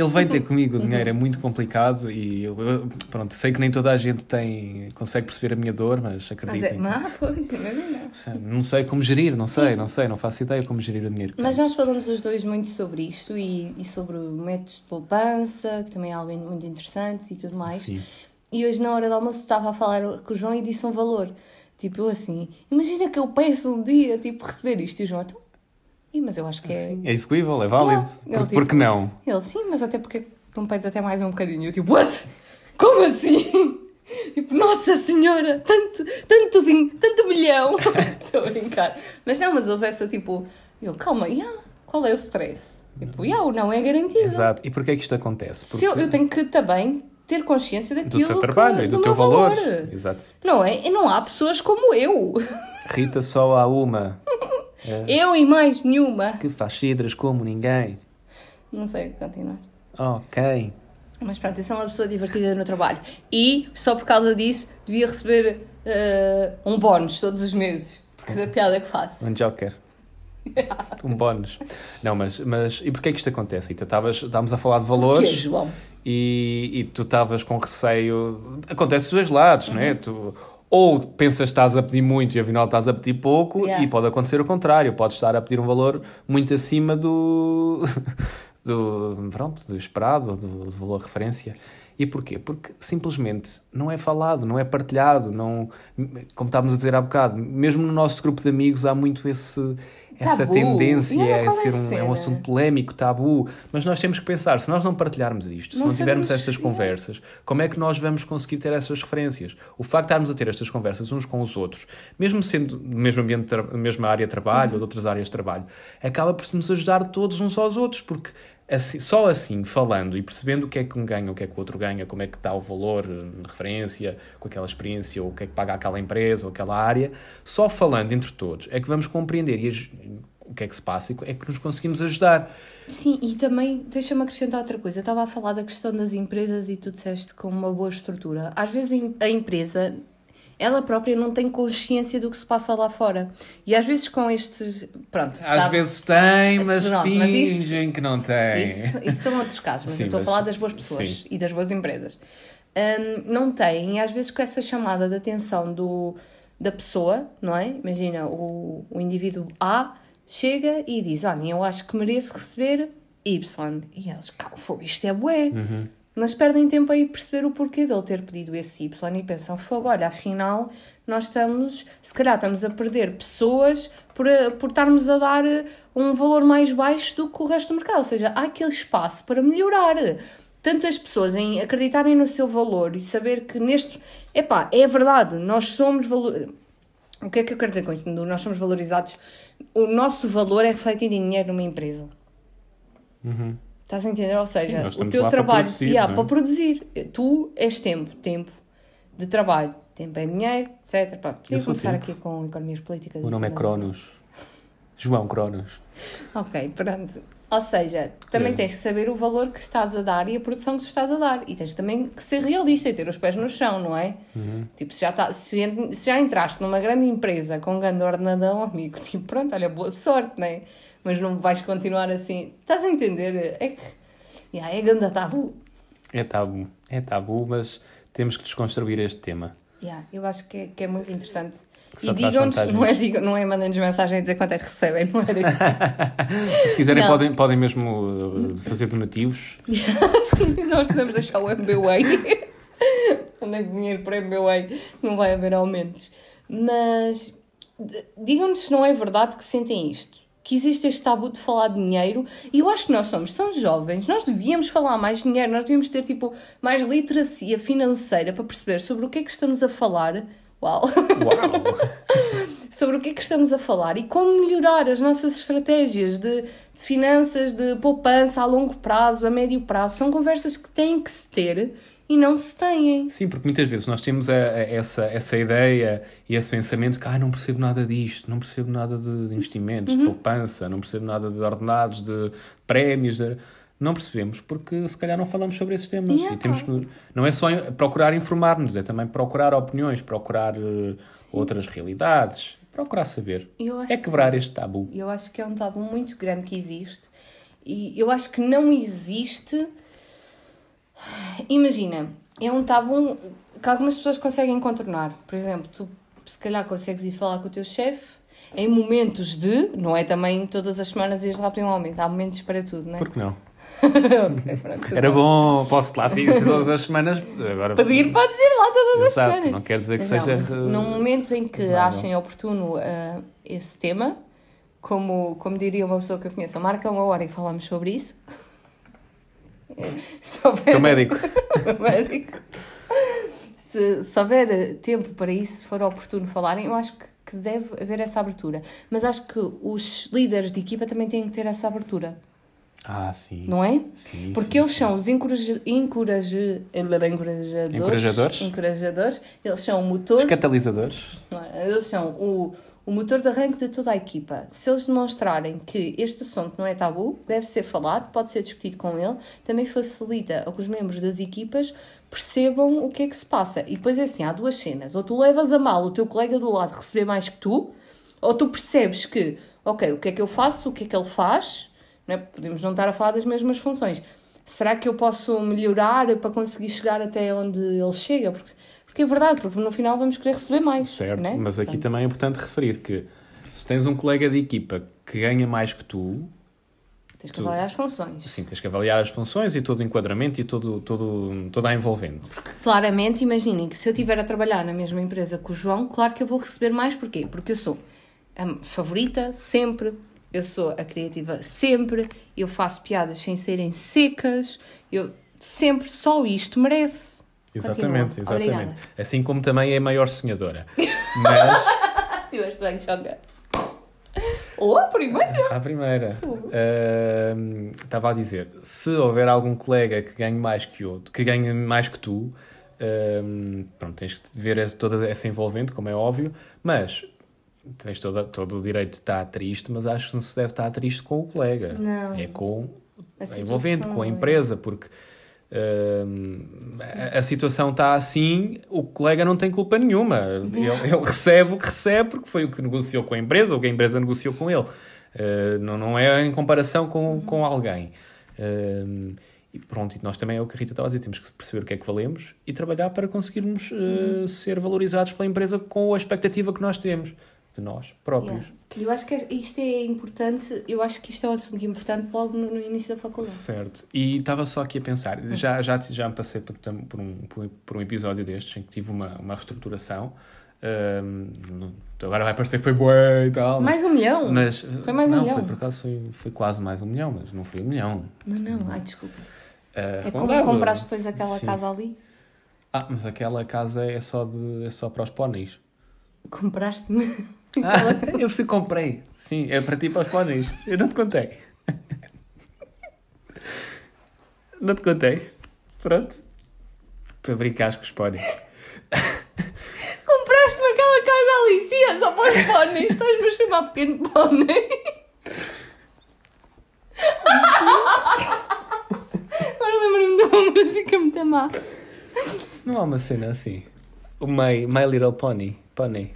[SPEAKER 1] ele vem ter comigo o dinheiro, é muito complicado e eu, eu- pronto, sei que nem toda a gente tem, consegue perceber a minha dor, mas
[SPEAKER 2] Mas é, mas, imagina.
[SPEAKER 1] Não sei como gerir, não sei, não sei, não faço ideia como gerir o dinheiro. que
[SPEAKER 2] Mas
[SPEAKER 1] tenho.
[SPEAKER 2] nós falamos os dois muito sobre isto e, e sobre métodos de poupança, que também é algo muito interessante e tudo mais.
[SPEAKER 1] Sim.
[SPEAKER 2] E hoje, na hora do almoço, estava a falar com o João e disse um valor. Tipo, eu assim, imagina que eu peço um dia, tipo, receber isto. E o João, então, "Ih, mas eu acho que é...
[SPEAKER 1] É execuível, é válido.
[SPEAKER 2] Yeah.
[SPEAKER 1] Por,
[SPEAKER 2] tipo-
[SPEAKER 1] por que não?
[SPEAKER 2] Ele, sim, mas até porque não pedes até mais um bocadinho. Eu, tipo, what? Como assim? Tipo, nossa senhora, tanto, tanto, tanto milhão. Estou a brincar. Mas não, mas houve essa, tipo, eu, calma, yeah, qual é o stress? Tipo, yeah, não é garantido.
[SPEAKER 1] Exato. E porquê é que isto acontece?
[SPEAKER 2] Se eu, eu tenho que também ter consciência
[SPEAKER 1] do
[SPEAKER 2] daquilo
[SPEAKER 1] teu trabalho
[SPEAKER 2] que,
[SPEAKER 1] e do,
[SPEAKER 2] do
[SPEAKER 1] teu
[SPEAKER 2] meu
[SPEAKER 1] valor. Exato.
[SPEAKER 2] Não é? E não há pessoas como eu.
[SPEAKER 1] Rita só há uma
[SPEAKER 2] Eu e mais nenhuma.
[SPEAKER 1] que faz cidras como ninguém.
[SPEAKER 2] Não sei continuar.
[SPEAKER 1] Ok.
[SPEAKER 2] Mas pronto, eu sou uma pessoa divertida no trabalho. E só por causa disso devia receber eh, um bónus todos os meses. Porque da piada que faço.
[SPEAKER 1] Um joker. Um bónus. Não, mas, mas e porquê é que isto acontece? Rita? Estavas- Estávamos a falar de valores
[SPEAKER 2] João?
[SPEAKER 1] e, e tu estavas com receio. Acontece dos dois lados, não é? Tu, Ou pensas que estás a pedir muito e afinal estás a pedir pouco,
[SPEAKER 2] Yeah.
[SPEAKER 1] e pode acontecer o contrário. Podes estar a pedir um valor muito acima do, do, pronto, do esperado, do, do valor de referência. E porquê? Porque simplesmente não é falado, não é partilhado, não, como estávamos a dizer há bocado, mesmo no nosso grupo de amigos há muito esse, essa
[SPEAKER 2] Tabu.
[SPEAKER 1] tendência
[SPEAKER 2] qual é
[SPEAKER 1] ser um, é um assunto polémico, tabu, mas nós temos que pensar, se nós não partilharmos isto, se
[SPEAKER 2] Não
[SPEAKER 1] não tivermos estas conversas, como é que nós vamos conseguir ter essas referências? O facto de estarmos a ter estas conversas uns com os outros, mesmo sendo do mesmo ambiente, mesma área de trabalho ou de outras áreas de trabalho, acaba por nos ajudar todos uns aos outros, porque assim- só assim, falando e percebendo o que é que um ganha, o que é que o outro ganha, como é que está o valor eh, na referência, com aquela experiência, ou o que é que paga aquela empresa ou aquela área, só falando entre todos é que vamos compreender e o que é que se passa e é que nos conseguimos ajudar.
[SPEAKER 2] Sim, e também deixa-me acrescentar outra coisa. Eu estava a falar da questão das empresas e tu disseste com uma boa estrutura. Às vezes a empresa, ela própria não tem consciência do que se passa lá fora. E às vezes com estes. Pronto,
[SPEAKER 1] Às
[SPEAKER 2] tá-
[SPEAKER 1] vezes tem, mas
[SPEAKER 2] não, mas isso-
[SPEAKER 1] fingem que não tem.
[SPEAKER 2] Isso, isso são outros casos, mas
[SPEAKER 1] Sim,
[SPEAKER 2] eu estou
[SPEAKER 1] mas-
[SPEAKER 2] a falar das boas pessoas
[SPEAKER 1] sim.
[SPEAKER 2] e das boas empresas. Hum, não têm, e às vezes com essa chamada de atenção do, da pessoa, não é? Imagina, o, o indivíduo A chega e diz: Olha, eu acho que mereço receber Y. E eles, calma, isto é bué.
[SPEAKER 1] Uhum.
[SPEAKER 2] Mas perdem tempo aí perceber o porquê dele ter pedido esse Y e pensam, fogo, olha, afinal, nós estamos, se calhar estamos a perder pessoas por, eh, por estarmos a dar eh, um valor mais baixo do que o resto do mercado. Ou seja, há aquele espaço para melhorar. Tantas pessoas em acreditarem no seu valor e saber que neste. Epá, é verdade, nós somos valor. O que é que eu quero dizer com isto? Nós somos valorizados. O nosso valor é refletido em dinheiro numa empresa. Estás a entender? Ou seja,
[SPEAKER 1] nós
[SPEAKER 2] o teu
[SPEAKER 1] lá para
[SPEAKER 2] trabalho
[SPEAKER 1] produzir,
[SPEAKER 2] yeah,
[SPEAKER 1] é?
[SPEAKER 2] para produzir. Tu és tempo, tempo de trabalho, tempo é dinheiro, etc. Pá, podia começar
[SPEAKER 1] tempo.
[SPEAKER 2] aqui com economias políticas.
[SPEAKER 1] O nome é
[SPEAKER 2] assim.
[SPEAKER 1] Cronos. João Cronos.
[SPEAKER 2] Ok, pronto. Ou seja, também
[SPEAKER 1] É.
[SPEAKER 2] tens que saber o valor que estás a dar e a produção que estás a dar. E tens também que ser realista e ter os pés no chão, não é?
[SPEAKER 1] Uhum.
[SPEAKER 2] Tipo, se já, tá, se, já- se já entraste numa grande empresa com um grande ordenadão, amigo, tipo, pronto, olha, boa sorte, não é? Mas não vais continuar assim. Estás a entender? É que. Yeah, é grande tabu.
[SPEAKER 1] É tabu. É tabu, mas temos que desconstruir este tema.
[SPEAKER 2] Yeah, eu acho que é, que é muito interessante.
[SPEAKER 1] Que
[SPEAKER 2] E digam-nos, não é, digam, não é mandem-nos mensagem a dizer quanto é que recebem, não era isso.
[SPEAKER 1] Se quiserem,
[SPEAKER 2] Não.
[SPEAKER 1] podem, podem mesmo uh, fazer donativos.
[SPEAKER 2] Sim, nós podemos deixar o MBWay. Andei com dinheiro para MBWay, não vai haver aumentos. Mas digam-nos se não é verdade que sentem isto. Que existe este tabu de falar de dinheiro. E eu acho que nós somos tão jovens, nós devíamos falar mais dinheiro, nós devíamos ter tipo mais literacia financeira para perceber sobre o que é que estamos a falar. Uau!
[SPEAKER 1] Uau!
[SPEAKER 2] sobre o que é que estamos a falar e como melhorar as nossas estratégias de, de finanças, de poupança a longo prazo, a médio prazo. São conversas que têm que se ter e não se têm.
[SPEAKER 1] Sim, porque muitas vezes nós temos a- a- essa, essa ideia e esse pensamento que ah, não percebo nada disto, não percebo nada de, investimentos,
[SPEAKER 2] Uhum.
[SPEAKER 1] de poupança, não percebo nada de ordenados, de prémios. de- Não percebemos porque se calhar não falamos sobre esses temas.
[SPEAKER 2] Yeah.
[SPEAKER 1] E temos que, não é só procurar informar-nos, é também procurar opiniões, procurar eh, outras realidades, procurar saber. É
[SPEAKER 2] que
[SPEAKER 1] quebrar este tabu.
[SPEAKER 2] Eu acho que é um tabu muito grande que existe. E eu acho que não existe. Imagina, é um tabu que algumas pessoas conseguem contornar. Por exemplo, tu se calhar consegues ir falar com o teu chefe em momentos de. Não é também todas as semanas ires lá pedir aumento. Há momentos para tudo, não é?
[SPEAKER 1] Por que não?
[SPEAKER 2] Ok, pronto, tudo
[SPEAKER 1] Era bom, posso-te lá ter todas as semanas. Agora,
[SPEAKER 2] Pedir pode ir lá todas as
[SPEAKER 1] Exato,
[SPEAKER 2] semanas.
[SPEAKER 1] não quer dizer que
[SPEAKER 2] Mas não,
[SPEAKER 1] seja. eh,
[SPEAKER 2] num momento em que
[SPEAKER 1] razoável.
[SPEAKER 2] achem oportuno ah, esse tema, como, como diria uma pessoa que eu conheço, marca uma hora e falamos sobre isso. Se houver,
[SPEAKER 1] médico.
[SPEAKER 2] Médico. Se, se houver tempo para isso, se for oportuno falarem, eu acho que, que deve haver essa abertura. Mas acho que os líderes de equipa também têm que ter essa abertura,
[SPEAKER 1] Ah, sim.
[SPEAKER 2] não é?
[SPEAKER 1] Sim,
[SPEAKER 2] Porque
[SPEAKER 1] sim,
[SPEAKER 2] eles
[SPEAKER 1] sim.
[SPEAKER 2] são os encoraja, encoraja, encorajadores,
[SPEAKER 1] Encorajadores?
[SPEAKER 2] encorajadores, eles são o motor
[SPEAKER 1] Os catalisadores.
[SPEAKER 2] é? Eles são o, o motor de arranque de toda a equipa. Se eles demonstrarem que este assunto não é tabu, deve ser falado, pode ser discutido com ele, também facilita a que os membros das equipas percebam o que é que se passa. E depois é assim, há duas cenas. Ou tu levas a mal o teu colega do lado receber mais que tu, ou tu percebes que, ok, o que é que eu faço, o que é que ele faz, não é? podemos não estar a falar das mesmas funções. Será que eu posso melhorar para conseguir chegar até onde ele chega? Porque Porque é verdade, porque no final vamos querer receber mais.
[SPEAKER 1] Certo,
[SPEAKER 2] né?
[SPEAKER 1] mas aqui
[SPEAKER 2] Portanto,
[SPEAKER 1] também é importante referir que se tens um colega de equipa que ganha mais que tu,
[SPEAKER 2] Tens que
[SPEAKER 1] tu-
[SPEAKER 2] avaliar as funções.
[SPEAKER 1] sim, tens que avaliar as funções e todo o enquadramento e todo, todo, toda a envolvente.
[SPEAKER 2] Claramente, imaginem que se eu estiver a trabalhar na mesma empresa que o João, claro que eu vou receber mais. Porquê? Porque eu sou a favorita sempre, eu sou a criativa sempre, eu faço piadas sem serem secas, eu sempre, só isto merece.
[SPEAKER 1] Exatamente,
[SPEAKER 2] Continua.
[SPEAKER 1] exatamente.
[SPEAKER 2] Obrigada.
[SPEAKER 1] Assim como também é a maior sonhadora. Mas,
[SPEAKER 2] Tiveste bem, Xonga. Ou a primeira.
[SPEAKER 1] à primeira, ahm, estava a dizer, se houver algum colega que ganhe mais que outro, que ganhe mais que tu, ahm, pronto, tens que ver esse- toda essa envolvente, como é óbvio, mas tens toda, todo o direito de estar triste, mas acho que não se deve estar triste com o colega.
[SPEAKER 2] Não.
[SPEAKER 1] É com
[SPEAKER 2] A
[SPEAKER 1] a envolvente, com a
[SPEAKER 2] é.
[SPEAKER 1] empresa, porque a, a situação está assim, o colega não tem culpa nenhuma. Ele, ele recebe o que recebe porque foi o que negociou com a empresa ou que a empresa negociou com ele. Uh, não, não é em comparação com, com alguém. Hum, e pronto, e nós também é o que a Rita estava a dizer, temos que perceber o que é que valemos e trabalhar para conseguirmos uh, ser valorizados pela empresa com a expectativa que nós temos de nós próprios.
[SPEAKER 2] Yeah. Eu acho que isto é importante, eu acho que isto é um assunto importante logo no, no início da faculdade.
[SPEAKER 1] Certo. E estava só aqui a pensar, já, já, já me passei por, por, um, por, um episódio destes em que tive uma, uma reestruturação. No- agora vai parecer que foi boa e tal.
[SPEAKER 2] Mais um milhão?
[SPEAKER 1] mas,
[SPEAKER 2] Foi mais um
[SPEAKER 1] não,
[SPEAKER 2] milhão?
[SPEAKER 1] Foi, por acaso foi, foi quase mais um milhão, mas não foi um milhão.
[SPEAKER 2] Não, não, ai desculpa.
[SPEAKER 1] Ah,
[SPEAKER 2] É como compraste depois aquela
[SPEAKER 1] Sim.
[SPEAKER 2] casa ali?
[SPEAKER 1] Ah, mas aquela casa é só, de, é só para os póneis.
[SPEAKER 2] Compraste-me.
[SPEAKER 1] Ah, eu se comprei. Sim, é para ti e para os póneis. Eu não te contei. Não te contei. Pronto. Para brincar com os póneis.
[SPEAKER 2] Compraste-me aquela casa ali, sim, é só para os póneis. Estás-me a chamar pequeno pónei. Agora lembro-me de uma música muito má.
[SPEAKER 1] Não há uma cena assim. O My, My Little Pony. Pony.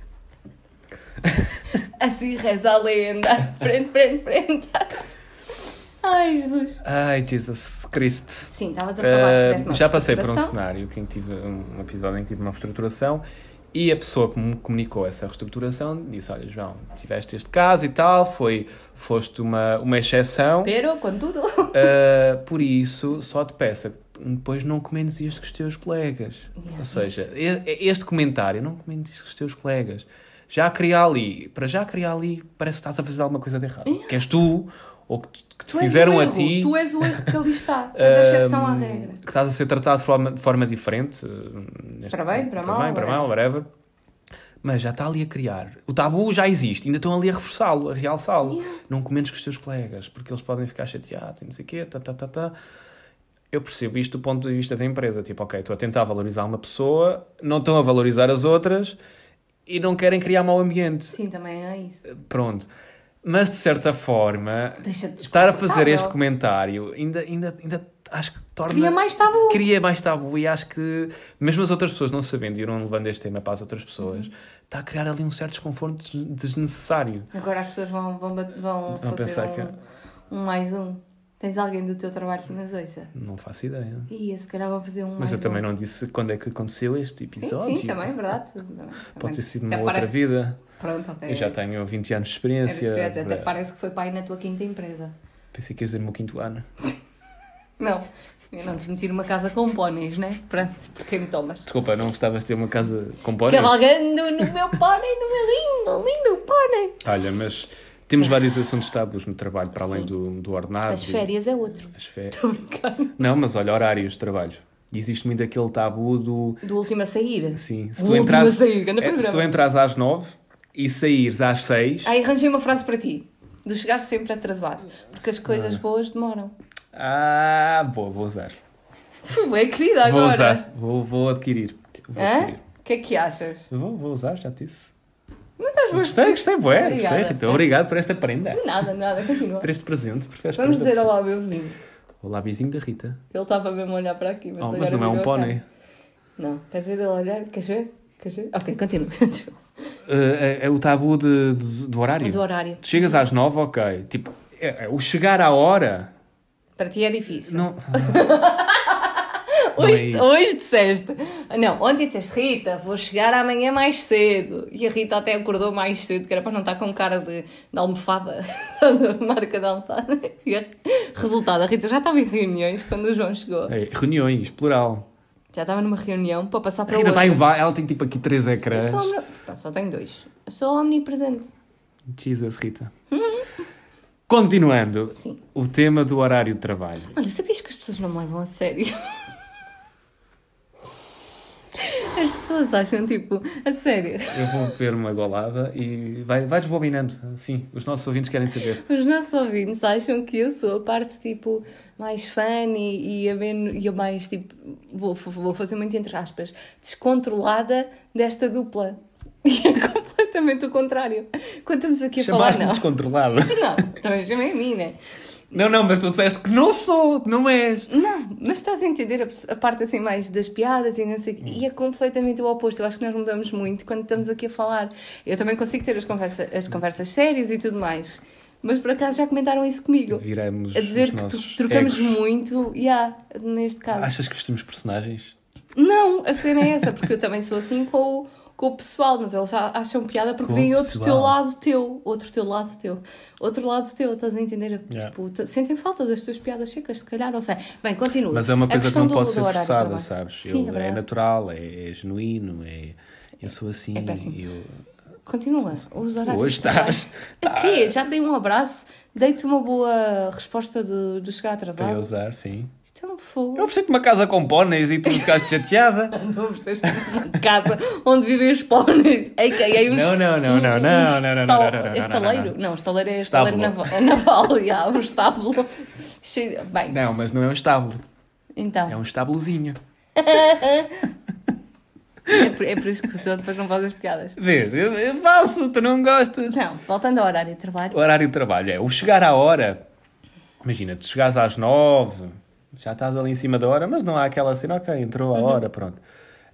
[SPEAKER 2] Assim reza a lenda. Frente, frente, frente. Ai, Jesus.
[SPEAKER 1] Ai, Jesus Cristo.
[SPEAKER 2] Sim, estavas a falar que tiveste
[SPEAKER 1] Ah,
[SPEAKER 2] uma
[SPEAKER 1] já passei por um cenário que tive um episódio em que tive uma reestruturação e a pessoa que me comunicou essa reestruturação disse: Olha, João, tiveste este caso e tal, foi, foste uma, uma exceção.
[SPEAKER 2] Pero, com tudo.
[SPEAKER 1] Uh, por isso, só te peço, depois não comentes isto com os teus colegas.
[SPEAKER 2] Yeah,
[SPEAKER 1] Ou seja, este comentário, não comentes isto com os teus colegas. Já criar ali, para já criar ali, parece que estás a fazer alguma coisa de errado. Que és tu, ou que te, que te fizeram a ti.
[SPEAKER 2] Tu és o erro que ali está. Tu és a exceção à regra.
[SPEAKER 1] Que estás a ser tratado de forma, de forma diferente. neste-
[SPEAKER 2] Para bem, para mal,
[SPEAKER 1] bem, para mal, whatever. Mas já está ali a criar. O tabu já existe, ainda estão ali a reforçá-lo, a realçá-lo. Não comentes com os teus colegas, porque eles podem ficar chateados e não sei o quê, tá, tá, tá, tá. Eu percebo isto do ponto de vista da empresa. Tipo, ok, estou a tentar valorizar uma pessoa, não estão a valorizar as outras e não querem criar mau ambiente.
[SPEAKER 2] Sim, também é isso.
[SPEAKER 1] Pronto. Mas, de certa forma, estar a fazer este comentário ainda, ainda, ainda acho que torna...
[SPEAKER 2] Cria mais tabu.
[SPEAKER 1] Cria mais tabu e acho que, mesmo as outras pessoas não sabendo e não levando este tema para as outras pessoas,
[SPEAKER 2] Uhum.
[SPEAKER 1] está a criar ali um certo desconforto des- desnecessário.
[SPEAKER 2] Agora as pessoas vão, vão, vão
[SPEAKER 1] Vão
[SPEAKER 2] fazer
[SPEAKER 1] pensar
[SPEAKER 2] um,
[SPEAKER 1] que-
[SPEAKER 2] um mais um. Tens alguém do teu trabalho que nos ouça?
[SPEAKER 1] Não faço ideia.
[SPEAKER 2] Ih, se calhar vão fazer um
[SPEAKER 1] Mas eu também
[SPEAKER 2] um.
[SPEAKER 1] não disse quando é que aconteceu este
[SPEAKER 2] Sim,
[SPEAKER 1] episódio.
[SPEAKER 2] sim, também, verdade. Também,
[SPEAKER 1] Pode ter sido numa outra
[SPEAKER 2] parece-
[SPEAKER 1] vida.
[SPEAKER 2] Pronto, ok.
[SPEAKER 1] Eu já
[SPEAKER 2] é-
[SPEAKER 1] tenho 20 anos de
[SPEAKER 2] eu
[SPEAKER 1] experiência.
[SPEAKER 2] ia dizer. Até parece que foi pai na tua quinta empresa.
[SPEAKER 1] Pensei que ia dizer no meu quinto ano.
[SPEAKER 2] Não, eu não te meti numa casa com póneis, né? Pronto, porque me tomas.
[SPEAKER 1] Desculpa, não gostavas de ter uma casa com póneis?
[SPEAKER 2] Cavalgando no meu pônei, no meu lindo, lindo pônei.
[SPEAKER 1] Olha, mas temos vários assuntos tabus no trabalho, para além do, do ordenado.
[SPEAKER 2] As férias é outro.
[SPEAKER 1] As férias.
[SPEAKER 2] Estou brincando.
[SPEAKER 1] Não, mas olha, horários de trabalho. Existe muito aquele tabu do.
[SPEAKER 2] Do último a sair.
[SPEAKER 1] Sim, se
[SPEAKER 2] O
[SPEAKER 1] tu entras.
[SPEAKER 2] sair,
[SPEAKER 1] é, se tu entras às 9 e saíres às 6.
[SPEAKER 2] Ai, arranjei uma frase para ti. Do chegar sempre atrasado. Porque as coisas boas demoram.
[SPEAKER 1] Ah, boa, vou usar.
[SPEAKER 2] Fui bem querida
[SPEAKER 1] Vou
[SPEAKER 2] agora.
[SPEAKER 1] usar. Vou, vou adquirir. Vou.
[SPEAKER 2] O que é que achas?
[SPEAKER 1] Vou, vou usar, já disse.
[SPEAKER 2] Estás bom?
[SPEAKER 1] Gostei, gostei, bué. Gostei. Rita. Obrigado por esta prenda.
[SPEAKER 2] Nada, nada, continua.
[SPEAKER 1] Por este presente. Preferes
[SPEAKER 2] Vamos
[SPEAKER 1] prenda
[SPEAKER 2] dizer
[SPEAKER 1] por
[SPEAKER 2] olá ao meu vizinho.
[SPEAKER 1] Olá, vizinho da Rita.
[SPEAKER 2] Ele estava mesmo a olhar para aqui, mas
[SPEAKER 1] Oh,
[SPEAKER 2] agora
[SPEAKER 1] mas não é um
[SPEAKER 2] virou a
[SPEAKER 1] pônei.
[SPEAKER 2] Não, queres ver ele olhar? Queres ver? Queres ver? Ok, continua.
[SPEAKER 1] Eh, é, é o tabu de, de- do horário.
[SPEAKER 2] Do horário.
[SPEAKER 1] Tu chegas às 9, ok. Tipo, é- é o chegar à hora.
[SPEAKER 2] Para ti é difícil.
[SPEAKER 1] Não.
[SPEAKER 2] hoje,
[SPEAKER 1] não é
[SPEAKER 2] hoje disseste, Não, ontem disseste, Rita, vou chegar amanhã mais cedo. E a Rita até acordou mais cedo, que era para não estar com cara de, de almofada, marca de almofada. A- Resultado, a Rita já estava em reuniões quando o João chegou.
[SPEAKER 1] É, reuniões, plural.
[SPEAKER 2] Já estava numa reunião para passar
[SPEAKER 1] A
[SPEAKER 2] para
[SPEAKER 1] Rita
[SPEAKER 2] outra.
[SPEAKER 1] está em Ela tem tipo aqui três ecrãs.
[SPEAKER 2] sou omni- Só tenho dois. Sou omnipresente.
[SPEAKER 1] Jesus, Rita. Continuando.
[SPEAKER 2] Sim.
[SPEAKER 1] O tema do horário de trabalho.
[SPEAKER 2] Olha, sabias que as pessoas não me levam a sério? As pessoas acham, tipo, a sério.
[SPEAKER 1] Eu vou beber uma golada e vai, vai desbobinando. Sim, os nossos ouvintes querem saber.
[SPEAKER 2] Os nossos ouvintes acham que eu sou a parte, tipo, mais funny e a, menos, e a mais, tipo, vou, vou fazer muito entre aspas, descontrolada desta dupla. E é completamente o contrário. Quando estamos aqui a falar,
[SPEAKER 1] Chamaste-me
[SPEAKER 2] não.
[SPEAKER 1] descontrolado.
[SPEAKER 2] Não, também chamei a mim, né?
[SPEAKER 1] Não, não, mas tu disseste que não sou, não és.
[SPEAKER 2] Não, mas estás a entender a, a parte assim mais das piadas e não sei o quê. E é completamente o oposto. Eu acho que nós mudamos muito quando estamos aqui a falar. Eu também consigo ter as, conversa, as conversas sérias e tudo mais. Mas por acaso já comentaram isso comigo.
[SPEAKER 1] Viramos
[SPEAKER 2] A dizer
[SPEAKER 1] os
[SPEAKER 2] que tu- trocamos
[SPEAKER 1] egos.
[SPEAKER 2] muito, e yeah, neste caso.
[SPEAKER 1] Achas que vestimos personagens?
[SPEAKER 2] Não, a cena é essa, porque eu também sou assim com o, com o pessoal, mas eles acham piada porque vem outro teu lado teu, outro teu lado teu, outro lado teu, estás a entender?
[SPEAKER 1] Yeah.
[SPEAKER 2] Tipo, sentem falta das tuas piadas secas, se calhar, não sei. Bem, continua.
[SPEAKER 1] Mas é uma coisa que não
[SPEAKER 2] do-
[SPEAKER 1] pode
[SPEAKER 2] do
[SPEAKER 1] ser forçada, sabes?
[SPEAKER 2] Sim,
[SPEAKER 1] Eu-
[SPEAKER 2] é
[SPEAKER 1] é, natural, é, é genuíno, é, eu sou assim.
[SPEAKER 2] É
[SPEAKER 1] eu-
[SPEAKER 2] Continua, os horários
[SPEAKER 1] Hoje estás-
[SPEAKER 2] O quê? Já dei um abraço, dei-te uma boa resposta de, de chegar
[SPEAKER 1] Para
[SPEAKER 2] atrasado.
[SPEAKER 1] usar, sim.
[SPEAKER 2] Por favor.
[SPEAKER 1] Eu ofereci-te uma casa com póneis e tu ficaste chateada.
[SPEAKER 2] Não ofereceste uma casa onde vivem os póneis, a.k.a. uns...
[SPEAKER 1] Não, não, não,
[SPEAKER 2] um-
[SPEAKER 1] não,
[SPEAKER 2] um
[SPEAKER 1] não, não, não, não, não, não, não,
[SPEAKER 2] É
[SPEAKER 1] não,
[SPEAKER 2] estaleiro?
[SPEAKER 1] não.
[SPEAKER 2] Não, estaleiro é estaleiro naval, naval já, um estábulo. Cheio... Bem,
[SPEAKER 1] Não, mas não é um estábulo,
[SPEAKER 2] então,
[SPEAKER 1] é um estábulozinho.
[SPEAKER 2] é por, é por isso que o senhor depois não faz as piadas.
[SPEAKER 1] Vês, eu, eu faço, tu não gostas.
[SPEAKER 2] Não, voltando ao horário de trabalho,
[SPEAKER 1] O horário de trabalho é o chegar à hora. Imagina, tu chegares às nove, já estás ali em cima da hora, mas não há aquela cena, ok, entrou
[SPEAKER 2] Uhum.
[SPEAKER 1] a hora, pronto.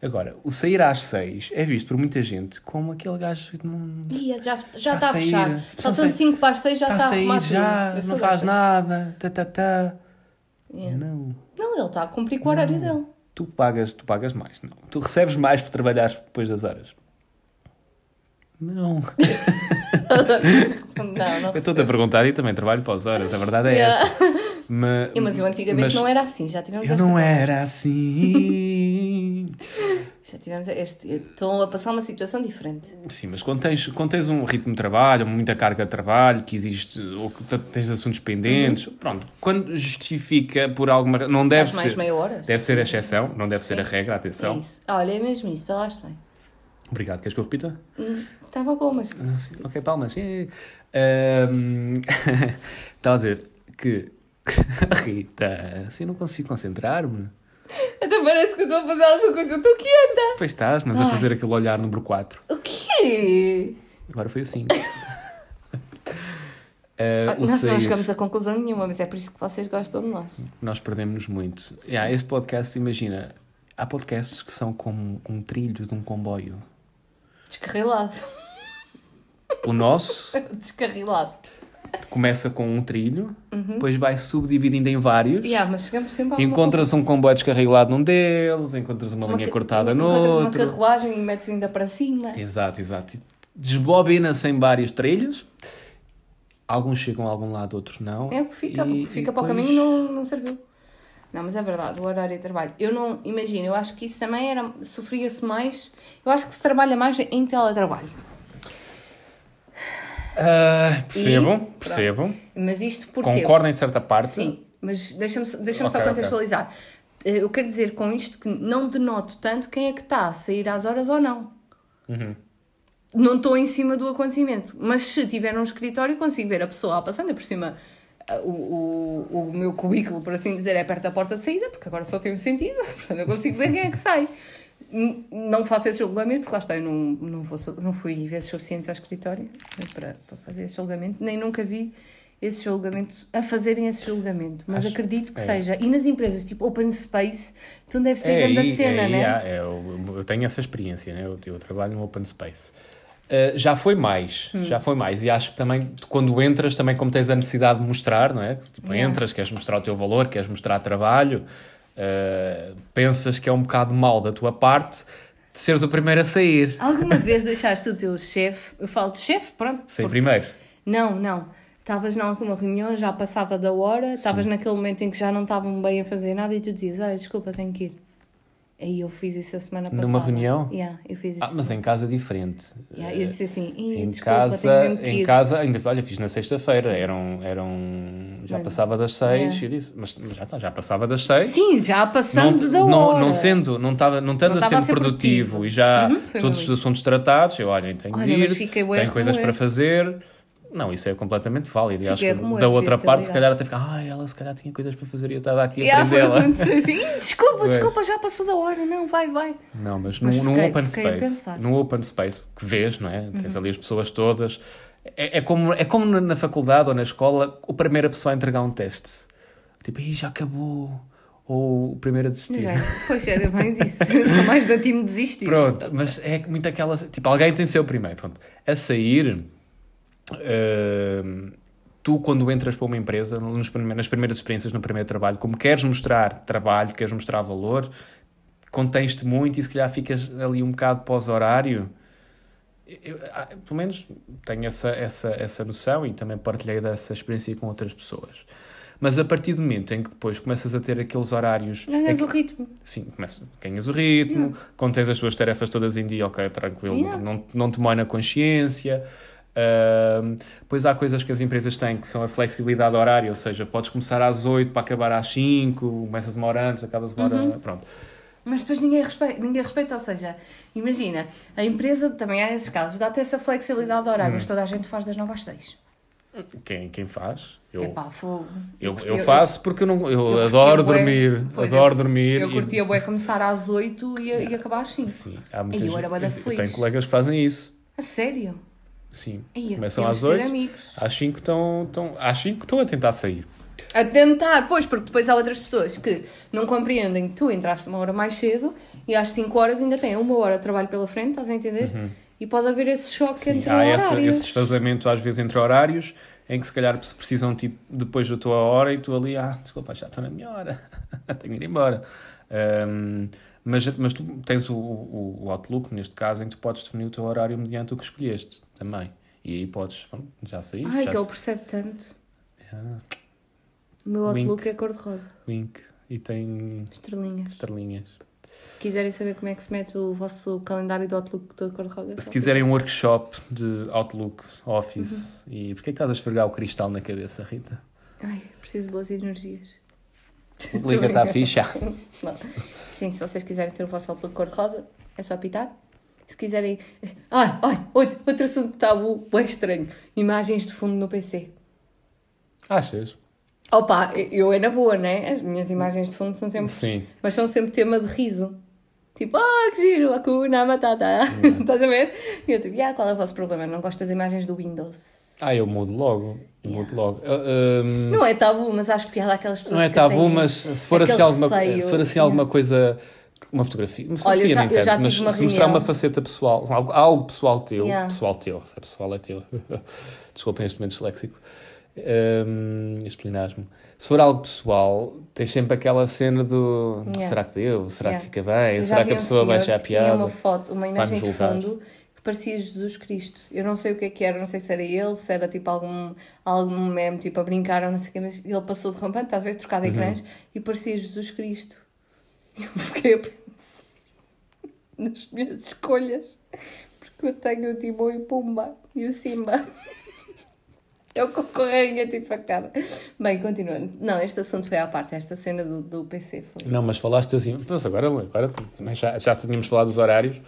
[SPEAKER 1] Agora, o sair às seis é visto por muita gente como aquele gajo que não
[SPEAKER 2] Ia, já, já
[SPEAKER 1] Tá
[SPEAKER 2] está
[SPEAKER 1] a
[SPEAKER 2] fechar.
[SPEAKER 1] está
[SPEAKER 2] Faltam
[SPEAKER 1] sair.
[SPEAKER 2] 5 para as 6, já
[SPEAKER 1] está
[SPEAKER 2] está
[SPEAKER 1] a sair já, não faz nada, tá, tá, tá.
[SPEAKER 2] Yeah.
[SPEAKER 1] Não.
[SPEAKER 2] Não, ele está a cumprir com o horário dele.
[SPEAKER 1] Tu pagas, tu pagas mais, não. Tu recebes mais por trabalhar depois das horas. Não.
[SPEAKER 2] Não, não
[SPEAKER 1] Eu estou-te a perguntar e também trabalho para as horas, a verdade é
[SPEAKER 2] Yeah.
[SPEAKER 1] essa. Mas,
[SPEAKER 2] Mas eu antigamente
[SPEAKER 1] mas
[SPEAKER 2] não era assim, já tivemos
[SPEAKER 1] Eu
[SPEAKER 2] esta
[SPEAKER 1] não
[SPEAKER 2] conversa.
[SPEAKER 1] era assim.
[SPEAKER 2] Já tivemos este. Estou a passar uma situação diferente.
[SPEAKER 1] Sim, mas quando tens, quando tens um ritmo de trabalho, muita carga de trabalho, que existe, ou que tens assuntos pendentes, pronto, quando justifica por alguma razão, não deve
[SPEAKER 2] mais
[SPEAKER 1] ser.
[SPEAKER 2] meia hora?
[SPEAKER 1] Deve ser a exceção, não deve ser
[SPEAKER 2] Sim.
[SPEAKER 1] a regra,
[SPEAKER 2] É
[SPEAKER 1] atenção.
[SPEAKER 2] isso. Olha, é mesmo isso, falaste bem.
[SPEAKER 1] Obrigado, queres que eu repita?
[SPEAKER 2] Estava bom, mas.
[SPEAKER 1] Ok, palmas. Estava a dizer que. Rita, assim não consigo concentrar-me.
[SPEAKER 2] Até parece que eu estou a fazer alguma coisa, eu estou quieta.
[SPEAKER 1] Pois estás, mas a fazer aquele olhar número 4.
[SPEAKER 2] O quê?
[SPEAKER 1] Agora foi o 5.
[SPEAKER 2] Ah,
[SPEAKER 1] o
[SPEAKER 2] nós não
[SPEAKER 1] seis,
[SPEAKER 2] chegamos a conclusão nenhuma, mas é por isso que vocês gostam de nós.
[SPEAKER 1] nós perdemos muito. Yeah, este podcast, imagina, há podcasts que são como um trilho de um comboio.
[SPEAKER 2] Descarrilado.
[SPEAKER 1] O nosso
[SPEAKER 2] Descarrilado.
[SPEAKER 1] Começa com um trilho, depois vai subdividindo em vários.
[SPEAKER 2] Yeah, mas chegamos sempre
[SPEAKER 1] Encontras um comboio descarrilado num deles, encontras uma,
[SPEAKER 2] Uma
[SPEAKER 1] linha cortada no
[SPEAKER 2] encontras
[SPEAKER 1] outro.
[SPEAKER 2] uma carruagem e metes ainda para cima.
[SPEAKER 1] Exato, exato. E Desbobina-se em vários trilhos. Alguns chegam a algum lado, outros não.
[SPEAKER 2] É o que fica,
[SPEAKER 1] E-
[SPEAKER 2] porque fica
[SPEAKER 1] e
[SPEAKER 2] para o
[SPEAKER 1] depois-
[SPEAKER 2] caminho não, não serviu. Não, mas é verdade, o horário de trabalho. Eu não, imagino, eu acho que isso também era, sofria-se mais, eu acho que se trabalha mais em teletrabalho.
[SPEAKER 1] Ah, percebo,
[SPEAKER 2] E-
[SPEAKER 1] percebo.
[SPEAKER 2] Mas isto porquê?
[SPEAKER 1] Concordo em certa parte.
[SPEAKER 2] Sim, mas deixa-me deixa
[SPEAKER 1] Ok,
[SPEAKER 2] só contextualizar. Eh, Eu quero dizer com isto que não denoto tanto quem é que está a sair às horas ou não.
[SPEAKER 1] Uhum.
[SPEAKER 2] Não estou em cima do acontecimento, mas se tiver um escritório consigo ver a pessoa ainda por cima ah, o, o, o meu cubículo, por assim dizer, é perto da porta de saída, porque agora só tem um sentido, portanto eu consigo ver quem é que sai. Não faço esse julgamento, porque lá está, eu não, não, vou, não fui vezes suficientes ao escritório né, para, para fazer esse julgamento, nem nunca vi esse julgamento, a fazerem esse julgamento, mas
[SPEAKER 1] Acho-
[SPEAKER 2] acredito que
[SPEAKER 1] é.
[SPEAKER 2] seja. E nas empresas tipo Open Space, então deve ser
[SPEAKER 1] É
[SPEAKER 2] grande
[SPEAKER 1] aí,
[SPEAKER 2] cena,
[SPEAKER 1] é
[SPEAKER 2] né?
[SPEAKER 1] é, eu, eu tenho essa experiência, né? eu, eu trabalho no Open Space. Uh, já foi mais,
[SPEAKER 2] Hum.
[SPEAKER 1] já foi mais. E acho que também, quando entras, também como tens a necessidade de mostrar, não é? Tipo,
[SPEAKER 2] Yeah.
[SPEAKER 1] entras, queres mostrar o teu valor, queres mostrar trabalho, Uh, pensas que é um bocado mal da tua parte de seres o primeiro a sair.
[SPEAKER 2] Alguma vez deixaste o teu chefe, eu falo de chefe, pronto.
[SPEAKER 1] Sair primeiro.
[SPEAKER 2] Não, não. Estavas em alguma reunião, já passava da hora, estavas naquele momento em que já não estavam bem a fazer nada e tu dizias, olha, desculpa, tenho que ir. Aí eu fiz isso a semana passada.
[SPEAKER 1] Numa reunião?
[SPEAKER 2] Yeah, eu fiz isso.
[SPEAKER 1] Ah, mas em casa é diferente.
[SPEAKER 2] Yeah, eu disse assim, "Ih,
[SPEAKER 1] Em
[SPEAKER 2] desculpa,
[SPEAKER 1] casa, em
[SPEAKER 2] ir."
[SPEAKER 1] casa, ainda olha, fiz na sexta-feira, eram, eram, já
[SPEAKER 2] Olha.
[SPEAKER 1] passava das seis,
[SPEAKER 2] É.
[SPEAKER 1] eu disse, mas, mas já está, já passava das seis.
[SPEAKER 2] Sim, já passando da
[SPEAKER 1] não,
[SPEAKER 2] hora.
[SPEAKER 1] não sendo, não estava, não estando
[SPEAKER 2] Não
[SPEAKER 1] a ser produtivo,
[SPEAKER 2] produtivo.
[SPEAKER 1] e já
[SPEAKER 2] Uhum,
[SPEAKER 1] todos os assuntos tratados, eu olha, tenho
[SPEAKER 2] Olha,
[SPEAKER 1] de ir, tenho coisas para fazer. Não, isso é completamente válido. E acho que da outra parte, se calhar até fica, ai, ela se calhar tinha coisas para fazer e eu estava aqui a prendê-la.
[SPEAKER 2] foi assim, "Ih, desculpa, desculpa, já passou da hora. Não, vai, vai.
[SPEAKER 1] Não, mas,
[SPEAKER 2] Mas
[SPEAKER 1] num, num
[SPEAKER 2] fiquei-
[SPEAKER 1] open
[SPEAKER 2] fiquei a
[SPEAKER 1] space.
[SPEAKER 2] Uhum.
[SPEAKER 1] num open space que vês, não é? Tens ali as pessoas todas. É, é como, é como na- na faculdade ou na escola, a primeira pessoa a entregar um teste. Tipo, aí já acabou. Ou o primeiro a desistir.
[SPEAKER 2] Já, pois era mais isso. Eu sou mais da time desistir.
[SPEAKER 1] Pronto, mas é muito aquela. Tipo, alguém tem de ser o primeiro. Pronto. A sair, tu, quando entras para uma empresa, nas primeiras experiências, no primeiro trabalho, como queres mostrar trabalho, queres mostrar valor, contens-te muito e se calhar ficas ali um bocado pós-horário. Eu, ah, pelo menos tenho essa, essa, essa noção e também partilhei dessa experiência com outras pessoas. Mas a partir do momento em que depois começas a ter aqueles horários.
[SPEAKER 2] Ganhas
[SPEAKER 1] em
[SPEAKER 2] o ritmo.
[SPEAKER 1] Sim, começa, ganhas o ritmo, quando tens as tuas tarefas todas em dia, ok, tranquilo,
[SPEAKER 2] Yeah.
[SPEAKER 1] não, não te mói na consciência. Ahm, depois há coisas que as empresas têm que são a flexibilidade horária, ou seja, podes começar às 8 para acabar às 5, começas uma hora antes, acabas uma hora.
[SPEAKER 2] Uhum.
[SPEAKER 1] Pronto.
[SPEAKER 2] Mas depois ninguém respeita, ninguém respeita, ou seja, imagina, a empresa também há esses casos, dá-te essa flexibilidade de horário,
[SPEAKER 1] Hum.
[SPEAKER 2] mas toda a gente faz das 9 às 6.
[SPEAKER 1] Quem, quem faz? Eu,
[SPEAKER 2] É pá, fogo.
[SPEAKER 1] eu,
[SPEAKER 2] curtia-
[SPEAKER 1] eu faço porque eu, não, eu,
[SPEAKER 2] eu
[SPEAKER 1] adoro dormir.
[SPEAKER 2] Pois,
[SPEAKER 1] adoro
[SPEAKER 2] eu-
[SPEAKER 1] dormir.
[SPEAKER 2] Eu
[SPEAKER 1] e-
[SPEAKER 2] curtia bué começar às 8 e, e acabar às 5.
[SPEAKER 1] Sim, há muita
[SPEAKER 2] eu
[SPEAKER 1] gente- eu
[SPEAKER 2] feliz.
[SPEAKER 1] tenho colegas que fazem isso.
[SPEAKER 2] A sério?
[SPEAKER 1] Sim.
[SPEAKER 2] Ei,
[SPEAKER 1] Começam às
[SPEAKER 2] ser
[SPEAKER 1] 8,
[SPEAKER 2] amigos.
[SPEAKER 1] às 5 estão, estão, às 5 estão a tentar sair.
[SPEAKER 2] A tentar, pois, porque depois há outras pessoas que não compreendem que tu entraste uma hora mais cedo e às 5 horas ainda têm uma hora de trabalho pela frente, estás a entender? E pode haver esse choque
[SPEAKER 1] Sim,
[SPEAKER 2] entre
[SPEAKER 1] há essa,
[SPEAKER 2] horários.
[SPEAKER 1] esse desfazamento às vezes entre horários em que se calhar precisam tipo, depois da tua hora e tu ali, ah, desculpa, já estou na minha hora, tenho de ir embora. Ahm, mas, mas tu tens o, o, o Outlook, neste caso, em que tu podes definir o teu horário mediante o que escolheste também. E aí podes, pronto, já saí.
[SPEAKER 2] Ai,
[SPEAKER 1] já
[SPEAKER 2] que ele
[SPEAKER 1] se-
[SPEAKER 2] percebe tanto.
[SPEAKER 1] Ah,
[SPEAKER 2] O meu
[SPEAKER 1] Wink.
[SPEAKER 2] Outlook é cor-de-rosa.
[SPEAKER 1] Wink. E tem
[SPEAKER 2] Estrelinhas.
[SPEAKER 1] estrelinhas.
[SPEAKER 2] Se quiserem saber como é que se mete o vosso calendário do Outlook todo cor-de-rosa. é
[SPEAKER 1] Se quiserem um workshop de Outlook, Office,
[SPEAKER 2] Uhum.
[SPEAKER 1] e porquê que estás a esfregar o cristal na cabeça, Rita?
[SPEAKER 2] Ai, preciso de boas energias.
[SPEAKER 1] Liga-te à ficha.
[SPEAKER 2] Sim, se vocês quiserem ter o vosso Outlook cor-de-rosa, é só apitar. Se quiserem. Ai, ai, outro, outro assunto tabu, bem estranho. Imagens de fundo no PC.
[SPEAKER 1] Achas?
[SPEAKER 2] Opa, eu é na boa, né? As minhas imagens de fundo são sempre.
[SPEAKER 1] Sim.
[SPEAKER 2] Mas são sempre tema de riso. Tipo, ah, que giro, Hakuna Matata. Estás a ver? E eu tipo, ah, qual é o vosso problema? Não gosto das imagens do Windows.
[SPEAKER 1] Ah, eu mudo logo.
[SPEAKER 2] Yeah.
[SPEAKER 1] Mudo logo. Ah, hum,
[SPEAKER 2] Não é tabu, mas acho piada aquelas pessoas
[SPEAKER 1] não é
[SPEAKER 2] que
[SPEAKER 1] tabu,
[SPEAKER 2] têm
[SPEAKER 1] mas se for assim alguma,
[SPEAKER 2] receio.
[SPEAKER 1] se for assim
[SPEAKER 2] Yeah.
[SPEAKER 1] alguma coisa. Uma fotografia, uma
[SPEAKER 2] Olha, eu
[SPEAKER 1] fotografia
[SPEAKER 2] já- eu já
[SPEAKER 1] tanto, mas
[SPEAKER 2] uma
[SPEAKER 1] se mostrar
[SPEAKER 2] reunião.
[SPEAKER 1] uma faceta pessoal, algo, algo pessoal teu,
[SPEAKER 2] Yeah.
[SPEAKER 1] pessoal teu, se é pessoal é teu, desculpem este momento disléxico, um, este. Se for algo pessoal, tens sempre aquela cena do
[SPEAKER 2] Yeah.
[SPEAKER 1] será que deu? Será que fica bem? Será que a
[SPEAKER 2] um
[SPEAKER 1] pessoa vai achar
[SPEAKER 2] Tinha
[SPEAKER 1] piada?
[SPEAKER 2] uma foto, uma imagem de fundo parecia Jesus Cristo. Eu não sei o que é que era, não sei se era ele, se era tipo algum, algum meme, tipo a brincar ou não sei o quê, mas ele passou de rampante, estás a ver, trocado
[SPEAKER 1] Uhum.
[SPEAKER 2] ecrãs, e parecia Jesus Cristo. Eu fiquei a pensar nas minhas escolhas, porque eu tenho o Timão e o Pumba e o Simba. Eu com a rainha tipo facada. Bem, continuando. Não, este assunto foi à parte, esta cena do, do PC foi.
[SPEAKER 1] Não, mas falaste assim, mas agora, agora já, já tínhamos falado dos horários,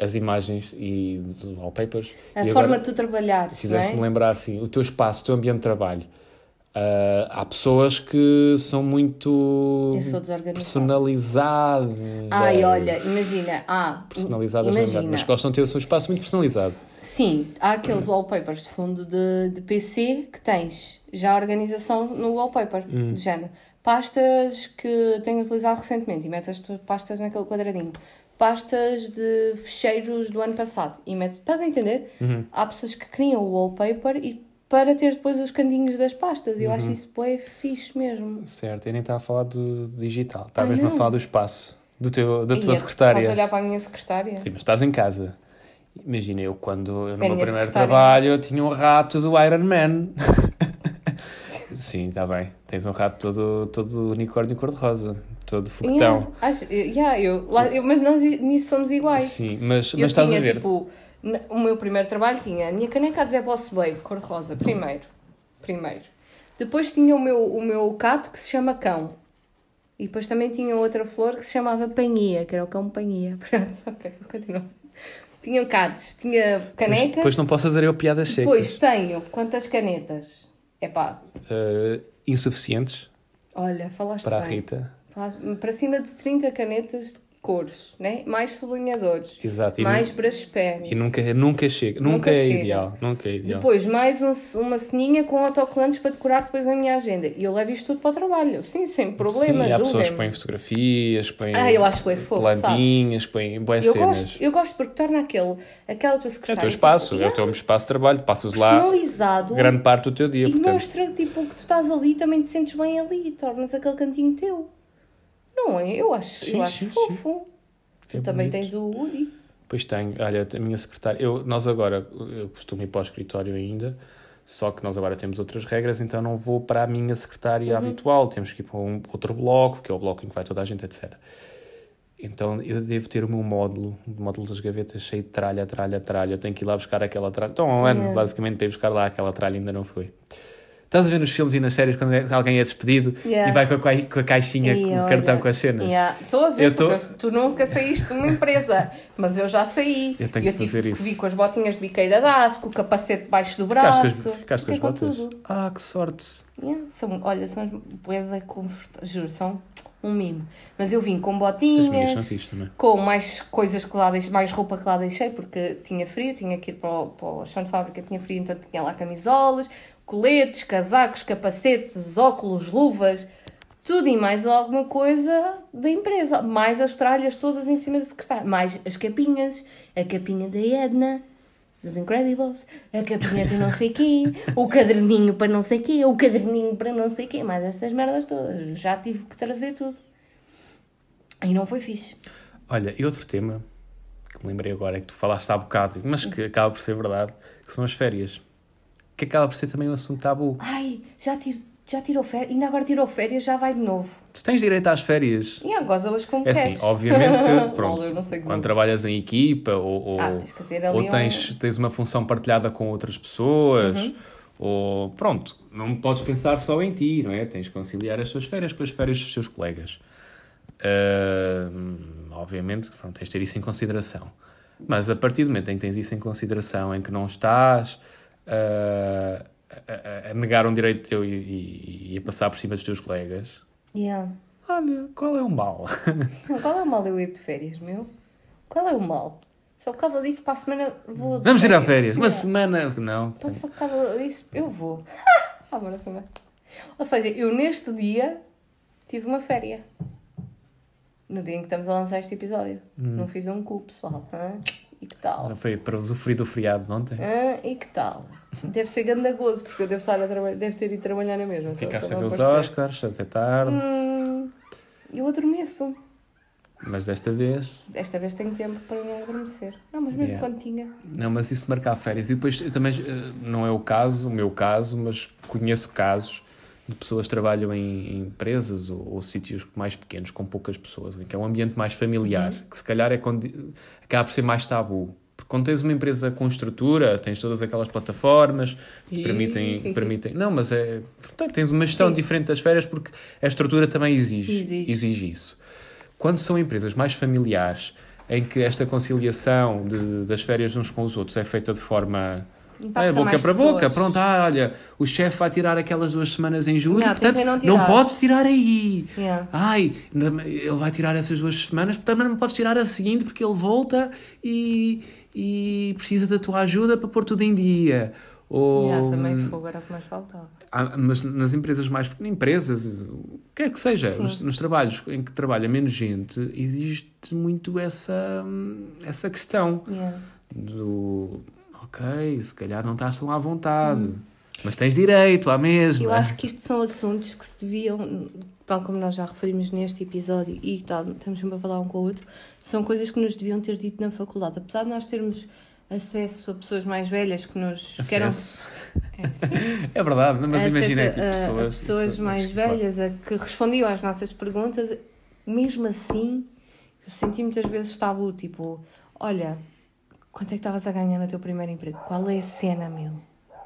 [SPEAKER 1] as imagens e dos wallpapers.
[SPEAKER 2] A
[SPEAKER 1] e
[SPEAKER 2] forma
[SPEAKER 1] agora,
[SPEAKER 2] de tu trabalhares, não
[SPEAKER 1] Fizeste-me
[SPEAKER 2] é?
[SPEAKER 1] lembrar, assim, o teu espaço, o teu ambiente de trabalho. Ah, há pessoas que são muito personalizadas.
[SPEAKER 2] Ai, olha, imagina, ah,
[SPEAKER 1] Personalizadas, é verdade,
[SPEAKER 2] imagina,
[SPEAKER 1] mas gostam de ter o seu espaço muito personalizado.
[SPEAKER 2] sim, há aqueles wallpapers de fundo de, de PC que tens já a organização no wallpaper,
[SPEAKER 1] Hum.
[SPEAKER 2] de género. Pastas que tenho utilizado recentemente e metes as tuas pastas naquele quadradinho. Pastas de fecheiros do ano passado e metes, estás a entender?
[SPEAKER 1] Uhum.
[SPEAKER 2] Há pessoas que criam o wallpaper e para ter depois os cantinhos das pastas. Eu
[SPEAKER 1] Uhum.
[SPEAKER 2] acho isso bem fixe mesmo.
[SPEAKER 1] Certo, eu nem estava a falar do digital, estava
[SPEAKER 2] Ah,
[SPEAKER 1] mesmo a
[SPEAKER 2] não.
[SPEAKER 1] falar do espaço, do teu, da
[SPEAKER 2] E
[SPEAKER 1] tua
[SPEAKER 2] é-
[SPEAKER 1] secretária.
[SPEAKER 2] Estás a olhar para a minha secretária?
[SPEAKER 1] Sim, mas estás em casa. Imagina, eu quando eu, no
[SPEAKER 2] A
[SPEAKER 1] meu primeiro
[SPEAKER 2] secretária.
[SPEAKER 1] trabalho eu tinha um rato do Iron Man. Sim, está bem. Tens um rato todo, todo unicórnio cor-de-rosa, todo foguetão.
[SPEAKER 2] Yeah, acho- yeah, eu, lá- eu- mas nós nisso somos iguais.
[SPEAKER 1] Sim, mas,
[SPEAKER 2] Eu
[SPEAKER 1] mas estás
[SPEAKER 2] tinha,
[SPEAKER 1] a ver.
[SPEAKER 2] tipo, o meu primeiro trabalho tinha a minha caneca a dizer Boss Babe, cor-de-rosa, primeiro. Primeiro. Depois tinha o meu, o meu cato que se chama cão. E depois também tinha outra flor que se chamava Panhia, que era o cão Panhia. Pronto, ok, continua. Tinha catos, tinha canecas.
[SPEAKER 1] depois não posso fazer eu piadas secas.
[SPEAKER 2] Depois tenho quantas canetas? Epá,
[SPEAKER 1] Eh, insuficientes
[SPEAKER 2] olha, falaste
[SPEAKER 1] para a
[SPEAKER 2] bem.
[SPEAKER 1] Rita.
[SPEAKER 2] Falaste- Para cima de 30 canetas de cores, né? mais sublinhadores,
[SPEAKER 1] Exato. E,
[SPEAKER 2] mais
[SPEAKER 1] nu-
[SPEAKER 2] pens.
[SPEAKER 1] e nunca, nunca chega. Nunca,
[SPEAKER 2] Nunca
[SPEAKER 1] é
[SPEAKER 2] chega.
[SPEAKER 1] ideal. Nunca é ideal.
[SPEAKER 2] Depois, mais um- uma ceninha com autocolantes para decorar depois a minha agenda. E eu levo isto tudo para o trabalho. Sim, sem problema,
[SPEAKER 1] Sim, há pessoas que põem fotografias, põem
[SPEAKER 2] Ah, eu acho que é fofo,
[SPEAKER 1] plantinhas, põem boas
[SPEAKER 2] Eu
[SPEAKER 1] cenas.
[SPEAKER 2] gosto, eu gosto porque torna aquele, aquela tua
[SPEAKER 1] É o
[SPEAKER 2] secretária...
[SPEAKER 1] teu espaço,
[SPEAKER 2] tipo,
[SPEAKER 1] é o teu espaço de trabalho, passas lá grande parte do teu dia,
[SPEAKER 2] e
[SPEAKER 1] portanto.
[SPEAKER 2] mostra tipo, que tu estás ali e também te sentes bem ali. Tornas aquele cantinho teu. Não é? Eu acho,
[SPEAKER 1] Sim,
[SPEAKER 2] eu acho
[SPEAKER 1] sim,
[SPEAKER 2] fofo. Tu
[SPEAKER 1] É
[SPEAKER 2] também
[SPEAKER 1] bonito.
[SPEAKER 2] tens o Woody.
[SPEAKER 1] Pois tenho, olha, a minha secretária, eu, nós agora, eu costumo ir para o escritório ainda, só que nós agora temos outras regras, então não vou para a minha secretária
[SPEAKER 2] Uhum.
[SPEAKER 1] habitual, temos que ir para um outro bloco, que é o bloco em que vai toda a gente, etc. Então eu devo ter o meu módulo, o módulo das gavetas cheio de tralha, tralha, tralha, eu tenho que ir lá buscar aquela tralha. Então há um ano,
[SPEAKER 2] Yeah.
[SPEAKER 1] basicamente, para ir buscar lá aquela tralha ainda não foi. Estás a ver nos filmes e nas séries quando é- alguém é despedido
[SPEAKER 2] Yeah.
[SPEAKER 1] e vai com a, com a caixinha,
[SPEAKER 2] E olha,
[SPEAKER 1] cartão com as cenas?
[SPEAKER 2] yeah, Estou a ver,
[SPEAKER 1] Eu tô-
[SPEAKER 2] eu- tu nunca saíste de uma empresa, mas eu já saí.
[SPEAKER 1] Eu tenho
[SPEAKER 2] E
[SPEAKER 1] que
[SPEAKER 2] tive
[SPEAKER 1] fazer
[SPEAKER 2] que
[SPEAKER 1] isso.
[SPEAKER 2] vir com as botinhas de biqueira de aço, com o capacete debaixo do braço.
[SPEAKER 1] as, ficaste com as botas?
[SPEAKER 2] tudo.
[SPEAKER 1] Ah, que sorte!
[SPEAKER 2] Yeah, são, olha, são as boedas confortáveis, juro, são um mimo. Mas eu vim com botinhas, com mais coisas que lá deixei, mais roupa que lá deixei, porque tinha frio, tinha que ir para o, para o chão de fábrica, tinha frio, então tinha lá camisolas, coletes, casacos, capacetes, óculos, luvas, tudo e mais alguma coisa da empresa. Mais as tralhas todas em cima da secretária, mais as capinhas, a capinha da Edna. Dos Incredibles, a capinha de não sei quê, o caderninho para não sei quê, o caderninho para não sei quê, mais estas merdas todas. Já tive que trazer tudo. E não foi fixe.
[SPEAKER 1] Olha, e outro tema que me lembrei agora é que tu falaste há bocado, mas que acaba por ser verdade, que são as férias. Que acaba por ser também um assunto tabu.
[SPEAKER 2] Ai, já, tiro, já tirou férias, ainda agora tirou férias, já vai de novo.
[SPEAKER 1] Tu tens direito às férias.
[SPEAKER 2] E agora hoje como
[SPEAKER 1] É
[SPEAKER 2] queres.
[SPEAKER 1] assim, obviamente que, pronto,
[SPEAKER 2] Olha,
[SPEAKER 1] quando trabalhas em equipa ou, ou,
[SPEAKER 2] Ah, tens que
[SPEAKER 1] ou tens,
[SPEAKER 2] um-
[SPEAKER 1] tens uma função partilhada com outras pessoas,
[SPEAKER 2] Uhum.
[SPEAKER 1] ou pronto, não podes pensar só em ti, não é? Tens que conciliar as tuas férias com as férias dos teus colegas. Ah, obviamente, pronto, tens de ter isso em consideração. Mas a partir do momento em que tens isso em consideração, em que não estás ah, a, a- negar um direito teu e, e- e a passar por cima dos teus colegas,
[SPEAKER 2] Yeah.
[SPEAKER 1] olha, qual é o mal?
[SPEAKER 2] Qual é o mal eu ir de férias, meu? Qual é o mal? Só por causa disso, para a semana vou.
[SPEAKER 1] Vamos tirar férias. Uma semana. Não.
[SPEAKER 2] Então, só por causa disso, eu vou. Agora semana. Ou seja, eu neste dia tive uma féria. No dia em que estamos a lançar este episódio.
[SPEAKER 1] Hum.
[SPEAKER 2] Não fiz um cu, pessoal. Hã? E que tal?
[SPEAKER 1] Não foi para usufruir do feriado de ontem.
[SPEAKER 2] Hã? E que tal? Deve ser grande gozo, porque eu devo, estar a trabalhar, devo ter ido trabalhar na mesma. então,
[SPEAKER 1] Ficaste
[SPEAKER 2] para
[SPEAKER 1] a ver os. Oscars até tarde.
[SPEAKER 2] Hum, eu adormeço.
[SPEAKER 1] Mas desta vez.
[SPEAKER 2] Desta vez tenho tempo para não adormecer. Não, mas mesmo
[SPEAKER 1] Yeah.
[SPEAKER 2] quando tinha.
[SPEAKER 1] Não, mas isso marcar férias. E depois eu também. eh, Não é o caso, o meu caso, mas conheço casos de pessoas que trabalham em, em empresas ou, ou sítios mais pequenos, com poucas pessoas, em que é um ambiente mais familiar,
[SPEAKER 2] Uhum.
[SPEAKER 1] que se calhar é quando, acaba por ser mais tabu. Porque quando tens uma empresa com estrutura, tens todas aquelas plataformas que permitem, permitem. Não, mas é. Portanto, tens uma gestão
[SPEAKER 2] Sim.
[SPEAKER 1] diferente das férias porque a estrutura também exige,
[SPEAKER 2] Exige.
[SPEAKER 1] exige isso. Quando são empresas mais familiares, em que esta conciliação de- das férias uns com os outros é feita de forma
[SPEAKER 2] Impacta
[SPEAKER 1] é, boca
[SPEAKER 2] mais
[SPEAKER 1] para boca,
[SPEAKER 2] pessoas.
[SPEAKER 1] pronto, ah, olha, o chefe vai tirar aquelas duas semanas em julho, portanto,
[SPEAKER 2] não
[SPEAKER 1] não,
[SPEAKER 2] tirar.
[SPEAKER 1] podes tirar aí.
[SPEAKER 2] Yeah.
[SPEAKER 1] Ai, ele vai tirar essas duas semanas, portanto, não podes tirar a seguinte porque ele volta e, e precisa da tua ajuda para pôr tudo em dia. Ou,
[SPEAKER 2] Yeah, também fogo era o que mais faltava.
[SPEAKER 1] ah, mas nas empresas mais pequenas, empresas, quer que seja, nos, nos trabalhos em que trabalha menos gente, existe muito essa, essa questão do ok, se calhar não estás tão à vontade. Mas tens direito à mesma.
[SPEAKER 2] Eu acho que isto são assuntos que se deviam, tal como nós já referimos neste episódio e tal, estamos sempre a falar um com o outro, são coisas que nos deviam ter dito na faculdade. Apesar de nós termos acesso a pessoas mais velhas que nos.
[SPEAKER 1] Acesso.
[SPEAKER 2] É, sim.
[SPEAKER 1] É verdade, mas
[SPEAKER 2] Acesso
[SPEAKER 1] imagina tipo,
[SPEAKER 2] a- a
[SPEAKER 1] pessoas,
[SPEAKER 2] pessoas mais velhas a que respondiam às nossas perguntas, mesmo assim, eu senti muitas vezes tabu, tipo, olha, quanto é que estavas a ganhar no teu primeiro emprego? Qual é a cena, meu?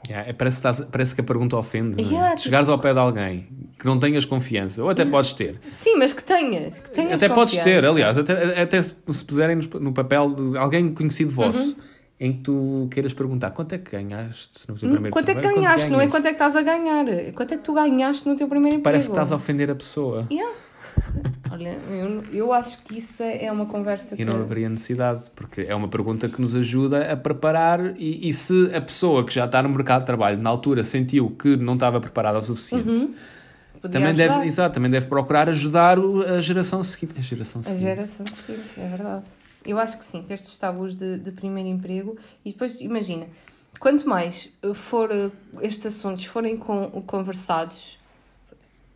[SPEAKER 1] Yeah, é, parece, que estás- parece que a pergunta ofende. é?
[SPEAKER 2] Yeah,
[SPEAKER 1] De Chegares ao pé de alguém que não tenhas confiança, ou até podes ter.
[SPEAKER 2] Sim, mas que tenhas, que tenhas
[SPEAKER 1] até podes ter,
[SPEAKER 2] confiança.
[SPEAKER 1] aliás, até, até se, se puserem no, papel de alguém conhecido vosso,
[SPEAKER 2] Uhum.
[SPEAKER 1] em que tu queiras perguntar quanto é que ganhaste no teu primeiro
[SPEAKER 2] Quanto é que ganhaste, não é quanto é que estás a ganhar? Quanto é que tu ganhaste no teu primeiro emprego?
[SPEAKER 1] Parece que estás a ofender a pessoa.
[SPEAKER 2] Yeah. Olha, eu, eu acho que isso é, é uma conversa que...
[SPEAKER 1] E não haveria necessidade, porque é uma pergunta que nos ajuda a preparar. E, e se a pessoa que já está no mercado de trabalho, na altura, sentiu que não estava preparada o suficiente,
[SPEAKER 2] Uhum.
[SPEAKER 1] também,
[SPEAKER 2] ajudar.
[SPEAKER 1] deve, exato, também deve procurar ajudar a geração seguinte. A geração
[SPEAKER 2] A
[SPEAKER 1] seguinte.
[SPEAKER 2] geração seguinte, é verdade. Eu acho que sim, que estes tabus de, de primeiro emprego. E depois, imagina, quanto mais uh, for, uh, estes assuntos forem con- conversados,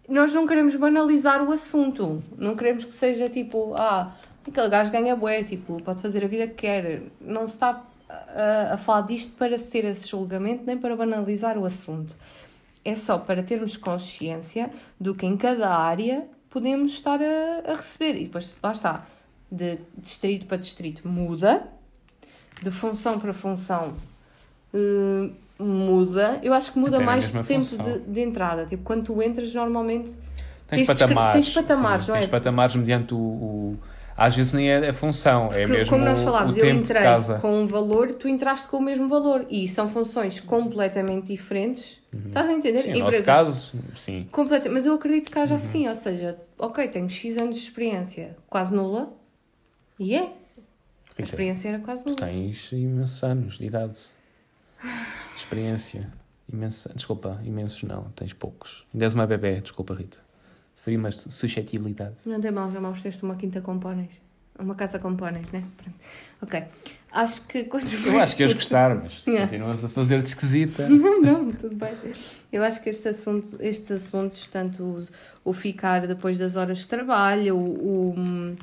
[SPEAKER 2] nós não queremos banalizar o assunto. Não queremos que seja tipo, ah, aquele gajo ganha bué, tipo, pode fazer a vida que quer. Não se está a, a falar disto para se ter esse julgamento, nem para banalizar o assunto. É só para termos consciência do que em cada área podemos estar a, a receber. E depois, lá está, de distrito para distrito muda, de função para função eh, muda. Eu acho que muda
[SPEAKER 1] Até
[SPEAKER 2] mais tempo de, de entrada. Tipo, quando tu entras, normalmente
[SPEAKER 1] Tens,
[SPEAKER 2] Tens
[SPEAKER 1] patamares.
[SPEAKER 2] tens patamares,
[SPEAKER 1] sim,
[SPEAKER 2] não é?
[SPEAKER 1] Tens patamares mediante o. o- Às vezes nem é a função, é
[SPEAKER 2] Porque,
[SPEAKER 1] mesmo
[SPEAKER 2] como nós falámos, eu entrei com um valor, tu entraste com o mesmo valor. E são funções completamente diferentes. Estás a entender?
[SPEAKER 1] Uhum. Sim, no
[SPEAKER 2] Empresas
[SPEAKER 1] caso, sim.
[SPEAKER 2] completa- Mas eu acredito que
[SPEAKER 1] Uhum.
[SPEAKER 2] haja assim, ou seja, ok, tenho X anos de experiência, quase nula. E é. A
[SPEAKER 1] Rita,
[SPEAKER 2] experiência era quase nula.
[SPEAKER 1] Tens imensos anos de idade. Experiência. Imenso, desculpa, imensos não, tens poucos. Ainda és uma bebê, desculpa, Rita. Feri uma suscetibilidade.
[SPEAKER 2] Não tem mal, já me ofereceste uma quinta com póneis. Uma casa com póneis, né? Pronto. Ok. Acho que
[SPEAKER 1] Eu acho que ias gostar, mas tu
[SPEAKER 2] Yeah.
[SPEAKER 1] continuas a fazer-te esquisita.
[SPEAKER 2] Não, não, tudo bem. Eu acho que este assunto, estes assuntos, tanto o, o ficar depois das horas de trabalho, o, o,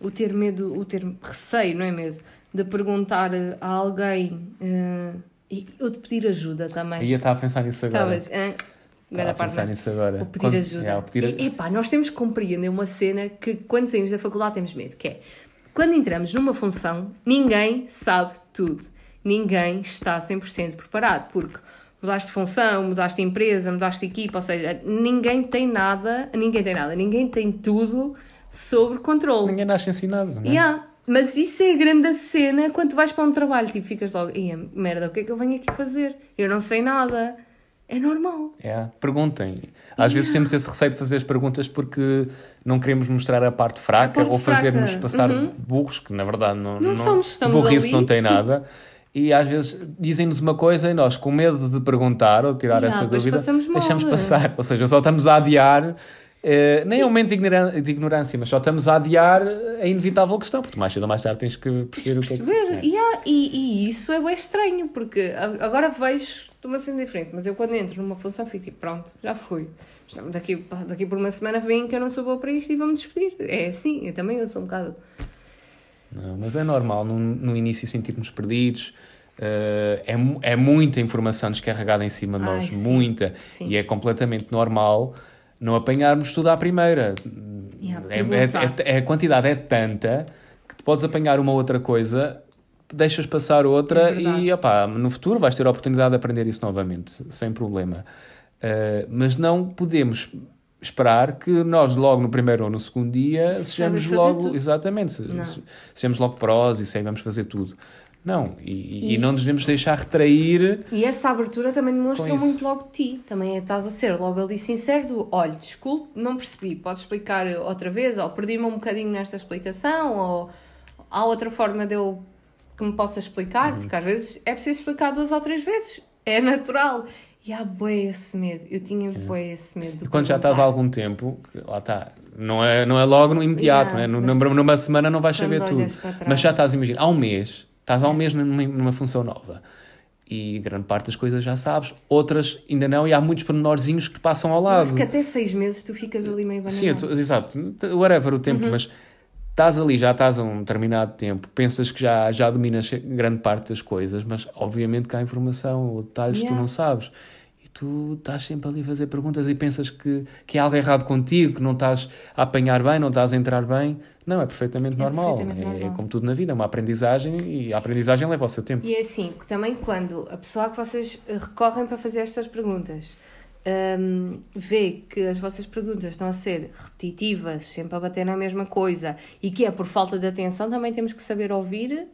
[SPEAKER 2] o ter medo, o ter receio, não é medo, de perguntar a alguém eh, e ou de pedir ajuda também.
[SPEAKER 1] Aí eu estava a pensar nisso agora.
[SPEAKER 2] Estavas, ah,
[SPEAKER 1] Estava
[SPEAKER 2] agora
[SPEAKER 1] a pensar
[SPEAKER 2] não.
[SPEAKER 1] nisso agora.
[SPEAKER 2] O pedir
[SPEAKER 1] Quando-
[SPEAKER 2] ajuda.
[SPEAKER 1] Yeah, o pedir-
[SPEAKER 2] E, epá, nós temos que compreender uma cena que quando saímos da faculdade temos medo, que é quando entramos numa função, ninguém sabe tudo. Ninguém está 100% preparado, porque mudaste de função, mudaste de empresa, mudaste de equipa, ou seja, ninguém tem nada, ninguém tem nada, ninguém tem tudo sobre controle.
[SPEAKER 1] Ninguém nasce ensinado, não é?
[SPEAKER 2] Yeah. Mas isso é a grande cena quando vais para um trabalho, tipo, ficas logo, Ia, merda, o que é que eu venho aqui fazer? Eu não sei nada. É normal.
[SPEAKER 1] É, perguntem. Às vezes temos esse receio de fazer as perguntas porque não queremos mostrar a parte fraca
[SPEAKER 2] A parte
[SPEAKER 1] ou fazer-nos
[SPEAKER 2] fraca.
[SPEAKER 1] passar
[SPEAKER 2] Uhum.
[SPEAKER 1] de burros, que na verdade não,
[SPEAKER 2] Não somos, estamos
[SPEAKER 1] burrice
[SPEAKER 2] ali.
[SPEAKER 1] não tem nada. E às vezes dizem-nos uma coisa e nós, com medo de perguntar ou tirar
[SPEAKER 2] Yeah,
[SPEAKER 1] essa dúvida, deixamos
[SPEAKER 2] é?
[SPEAKER 1] passar. Ou seja, só estamos a adiar. Eh, nem é um momento de ignorância, mas só estamos a adiar a inevitável questão, porque mais cedo ou mais tarde tens que perceber o que é que é.
[SPEAKER 2] E, e, e isso é bem estranho, porque agora vejo de uma cena diferente, mas eu quando entro numa função fico tipo, pronto, já fui. Daqui, daqui por uma semana vem que eu não sou boa para isto e vou-me despedir. É assim, eu também eu sou um bocado.
[SPEAKER 1] Não, mas é normal no, no início sentirmos perdidos. eh, é, é muita informação descarregada em cima de
[SPEAKER 2] Ai,
[SPEAKER 1] nós,
[SPEAKER 2] sim,
[SPEAKER 1] muita.
[SPEAKER 2] sim.
[SPEAKER 1] E é completamente normal não apanharmos tudo à primeira.
[SPEAKER 2] Yeah,
[SPEAKER 1] é,
[SPEAKER 2] perguntar.
[SPEAKER 1] é- é- a quantidade é tanta que tu podes apanhar uma outra coisa, deixas passar outra
[SPEAKER 2] É
[SPEAKER 1] e opá, no futuro vais ter a oportunidade de aprender isso novamente, sem problema. Eh, mas não podemos esperar que nós logo no primeiro ou no segundo dia
[SPEAKER 2] Se
[SPEAKER 1] sejamos logo
[SPEAKER 2] tudo.
[SPEAKER 1] exatamente se- sejamos logo prós e saibamos fazer tudo não e, e- e não nos devemos deixar retrair
[SPEAKER 2] E essa abertura também demonstra muito logo de ti. Também é- estás a ser logo ali sincero do, olha, desculpe, não percebi, podes explicar outra vez, ou perdi-me um bocadinho nesta explicação, ou há outra forma de eu que me possa explicar,
[SPEAKER 1] Uhum.
[SPEAKER 2] porque às vezes é preciso explicar duas ou três vezes, é natural. E há bué esse medo, eu tinha bué esse medo.
[SPEAKER 1] e quando já estás há
[SPEAKER 2] perguntar.
[SPEAKER 1] algum tempo lá está não é não é logo no imediato
[SPEAKER 2] Yeah,
[SPEAKER 1] né? Numa, numa semana não vais saber tudo mas já estás imagina há um mês estás um mês numa, função nova E grande parte das coisas já sabes, outras ainda não, e há muitos pormenorzinhos que te passam ao lado.
[SPEAKER 2] acho que até seis meses tu ficas ali meio bananado.
[SPEAKER 1] Sim, exato, whatever o
[SPEAKER 2] Uhum.
[SPEAKER 1] tempo, mas estás ali, já estás a um determinado tempo, pensas que já, já dominas grande parte das coisas, mas obviamente que há informação ou detalhes que tu
[SPEAKER 2] Yeah.
[SPEAKER 1] não sabes. Tu estás sempre ali a fazer perguntas e pensas que, que é algo errado contigo, que não estás a apanhar bem, não estás a entrar bem. Não, é perfeitamente
[SPEAKER 2] É
[SPEAKER 1] normal.
[SPEAKER 2] perfeitamente
[SPEAKER 1] É,
[SPEAKER 2] normal.
[SPEAKER 1] como tudo na vida, é uma aprendizagem e a aprendizagem leva o seu tempo.
[SPEAKER 2] E é assim, também quando a pessoa a que vocês recorrem para fazer estas perguntas hum, vê que as vossas perguntas estão a ser repetitivas, sempre a bater na mesma coisa e que é por falta de atenção, também temos que saber ouvir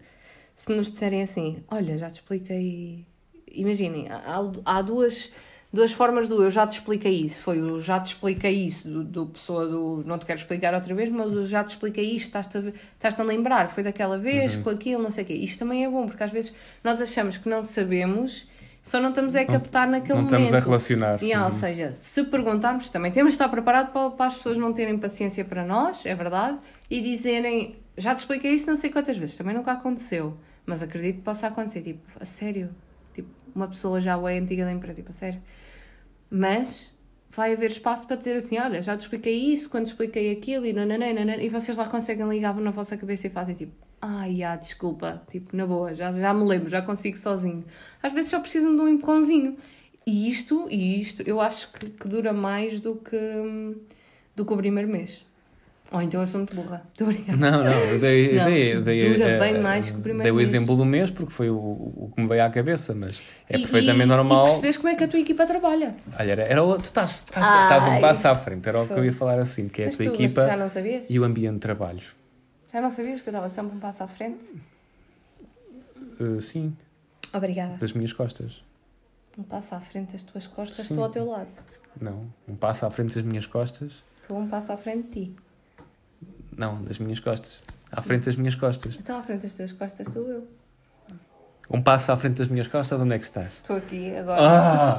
[SPEAKER 2] se nos disserem assim: Olha, já te expliquei. Imaginem, há, há duas. Duas formas do eu já te expliquei isso. Foi o já te expliquei isso do, do pessoa do não te quero explicar outra vez, mas o já te expliquei isto, estás-te a, estás-te a lembrar, foi daquela vez, com aquilo, não sei o quê. Isto também é bom, porque às vezes nós achamos que não sabemos, só não estamos a captar naquele
[SPEAKER 1] não
[SPEAKER 2] momento.
[SPEAKER 1] estamos a relacionar.
[SPEAKER 2] Yeah, Ou
[SPEAKER 1] Uhum.
[SPEAKER 2] seja, se perguntarmos, também temos de estar preparados para, para as pessoas não terem paciência para nós, é verdade, e dizerem, já te expliquei isso não sei quantas vezes, também nunca aconteceu, mas acredito que possa acontecer, tipo, a sério, uma pessoa já é antiga da empresa, tipo, sério. Mas vai haver espaço para dizer assim, olha, já te expliquei isso, quando te expliquei aquilo, e nananã, nananã, e vocês lá conseguem ligar na vossa cabeça e fazem tipo, ai, ah, desculpa, tipo, na boa, já, já me lembro, já consigo sozinho. Às vezes só precisam de um empurrãozinho. E isto, e isto, eu acho que, que dura mais do que, do que o primeiro mês. Ou então eu sou muito burra. Estou.
[SPEAKER 1] Não, não, eu dei,
[SPEAKER 2] Não,
[SPEAKER 1] dei, dei,
[SPEAKER 2] dura
[SPEAKER 1] eh,
[SPEAKER 2] bem mais que o primeiro
[SPEAKER 1] Dei o exemplo do mês porque foi o, o que me veio à cabeça, mas é
[SPEAKER 2] E-
[SPEAKER 1] perfeitamente
[SPEAKER 2] e,
[SPEAKER 1] normal.
[SPEAKER 2] E percebes como é que a tua equipa trabalha.
[SPEAKER 1] Olha, era, era tu estás, estás, estás um passo à frente, era o que eu ia falar assim, que é
[SPEAKER 2] mas
[SPEAKER 1] a tua
[SPEAKER 2] tu
[SPEAKER 1] equipa
[SPEAKER 2] já não sabias?
[SPEAKER 1] e o ambiente de trabalho.
[SPEAKER 2] Já não sabias que eu estava sempre um passo à frente?
[SPEAKER 1] Uh, sim,
[SPEAKER 2] Obrigada.
[SPEAKER 1] das minhas costas.
[SPEAKER 2] Um passo à frente das tuas costas,
[SPEAKER 1] Sim.
[SPEAKER 2] estou ao teu lado.
[SPEAKER 1] Não, um passo à frente das minhas costas.
[SPEAKER 2] Estou um passo à frente de ti.
[SPEAKER 1] Não, das minhas costas. À frente das minhas costas.
[SPEAKER 2] Então à frente das tuas costas estou eu.
[SPEAKER 1] Um passo à frente das minhas costas, onde é que estás?
[SPEAKER 2] Estou aqui agora.
[SPEAKER 1] Ah!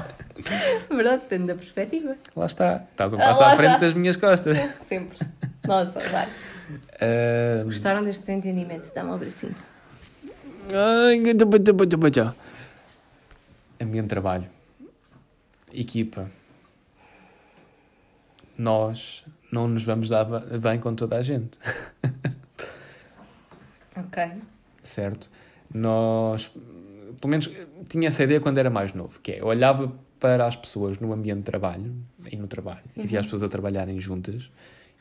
[SPEAKER 2] Verdade, depende da perspectiva.
[SPEAKER 1] Lá está. Estás um
[SPEAKER 2] Ah,
[SPEAKER 1] passo
[SPEAKER 2] lá
[SPEAKER 1] à frente
[SPEAKER 2] está.
[SPEAKER 1] das minhas costas.
[SPEAKER 2] Sempre. Nossa, vai.
[SPEAKER 1] Ah,
[SPEAKER 2] Gostaram deste desentendimento? Dá-me um abracinho.
[SPEAKER 1] Ai, Ambiente de trabalho. Equipa. Nós não nos vamos dar bem com toda a gente,
[SPEAKER 2] Ok.
[SPEAKER 1] certo? Nós, pelo menos, tinha essa ideia quando era mais novo, que é, eu olhava para as pessoas no ambiente de trabalho, e no trabalho, e via as pessoas a trabalharem juntas,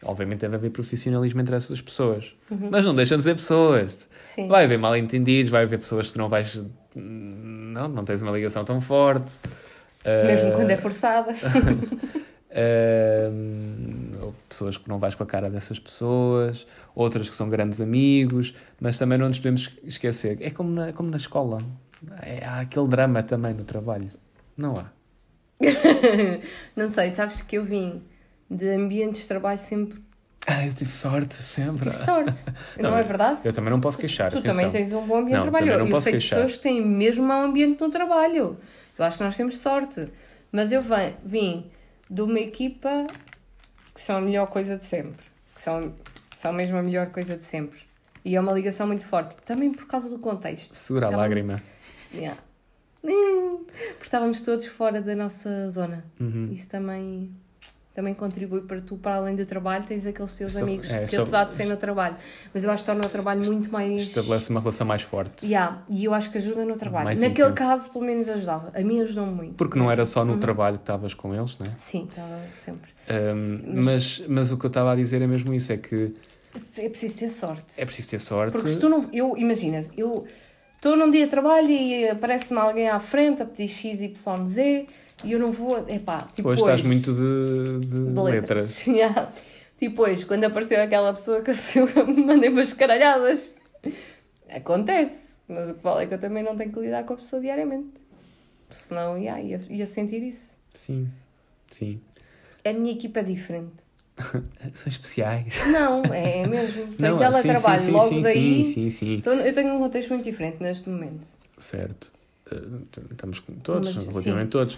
[SPEAKER 1] obviamente deve haver profissionalismo entre essas pessoas, mas não deixam de ser pessoas.
[SPEAKER 2] Sim.
[SPEAKER 1] Vai haver mal entendidos, vai haver pessoas que tu não vais. Não, não tens uma ligação tão forte.
[SPEAKER 2] Mesmo
[SPEAKER 1] Ah,
[SPEAKER 2] quando é forçada.
[SPEAKER 1] ah, ou pessoas que não vais com a cara dessas pessoas, outras que são grandes amigos, mas também não nos podemos esquecer. É como na, como na escola. É, há aquele drama também no trabalho. Não há.
[SPEAKER 2] não sei, sabes que eu vim de ambientes de trabalho sempre.
[SPEAKER 1] Ah, eu tive sorte, sempre.
[SPEAKER 2] Tive sorte. não, é
[SPEAKER 1] mas
[SPEAKER 2] verdade?
[SPEAKER 1] Eu também não posso queixar.
[SPEAKER 2] Tu
[SPEAKER 1] atenção.
[SPEAKER 2] também tens um bom ambiente
[SPEAKER 1] Não,
[SPEAKER 2] de trabalho.
[SPEAKER 1] não
[SPEAKER 2] eu
[SPEAKER 1] posso
[SPEAKER 2] sei
[SPEAKER 1] queixar.
[SPEAKER 2] pessoas que têm mesmo mau ambiente no trabalho. Eu acho que nós temos sorte. Mas eu vim, vim de uma equipa que são a melhor coisa de sempre. Que são, são mesmo a melhor coisa de sempre. E é uma ligação muito forte. Também por causa do contexto.
[SPEAKER 1] Segura a lágrima.
[SPEAKER 2] Yeah. Porque estávamos todos fora da nossa zona.
[SPEAKER 1] Uhum.
[SPEAKER 2] Isso também, também contribui para tu, para além do trabalho, tens aqueles teus
[SPEAKER 1] Estab-
[SPEAKER 2] amigos,
[SPEAKER 1] é,
[SPEAKER 2] que
[SPEAKER 1] estab-
[SPEAKER 2] apesar de ser no trabalho, mas eu acho que torna o trabalho muito mais.
[SPEAKER 1] Estabelece uma relação mais forte.
[SPEAKER 2] Yeah, e eu acho que ajuda no trabalho.
[SPEAKER 1] Mais
[SPEAKER 2] Naquele
[SPEAKER 1] intenso.
[SPEAKER 2] caso, pelo menos ajudava. A mim ajudou muito.
[SPEAKER 1] Porque não era só
[SPEAKER 2] Uhum.
[SPEAKER 1] no trabalho que estavas com eles, não é?
[SPEAKER 2] Sim, estava sempre.
[SPEAKER 1] Um, mas, mas o que eu estava a dizer é mesmo isso: é que
[SPEAKER 2] É preciso ter sorte.
[SPEAKER 1] é preciso ter sorte.
[SPEAKER 2] Porque se tu não. Eu, imaginas, eu estou num dia de trabalho e aparece-me alguém à frente a pedir X, Y, Z e eu não vou. Epá, tipo
[SPEAKER 1] Hoje estás muito de, de
[SPEAKER 2] de
[SPEAKER 1] letras.
[SPEAKER 2] Yeah. Tipo hoje, quando apareceu aquela pessoa que eu me mandei umas caralhadas. Acontece. Mas o que vale é que eu também não tenho que lidar com a pessoa diariamente. Senão yeah, ia, ia sentir isso.
[SPEAKER 1] Sim, sim.
[SPEAKER 2] A minha equipa é diferente.
[SPEAKER 1] São especiais.
[SPEAKER 2] Não, é mesmo. Tem
[SPEAKER 1] Não,
[SPEAKER 2] teletrabalho
[SPEAKER 1] sim, sim,
[SPEAKER 2] logo
[SPEAKER 1] sim,
[SPEAKER 2] daí.
[SPEAKER 1] Sim, sim, sim.
[SPEAKER 2] Então, eu tenho um contexto muito diferente neste momento.
[SPEAKER 1] Certo. Uh, t- estamos com todos,
[SPEAKER 2] Mas,
[SPEAKER 1] relativamente todos.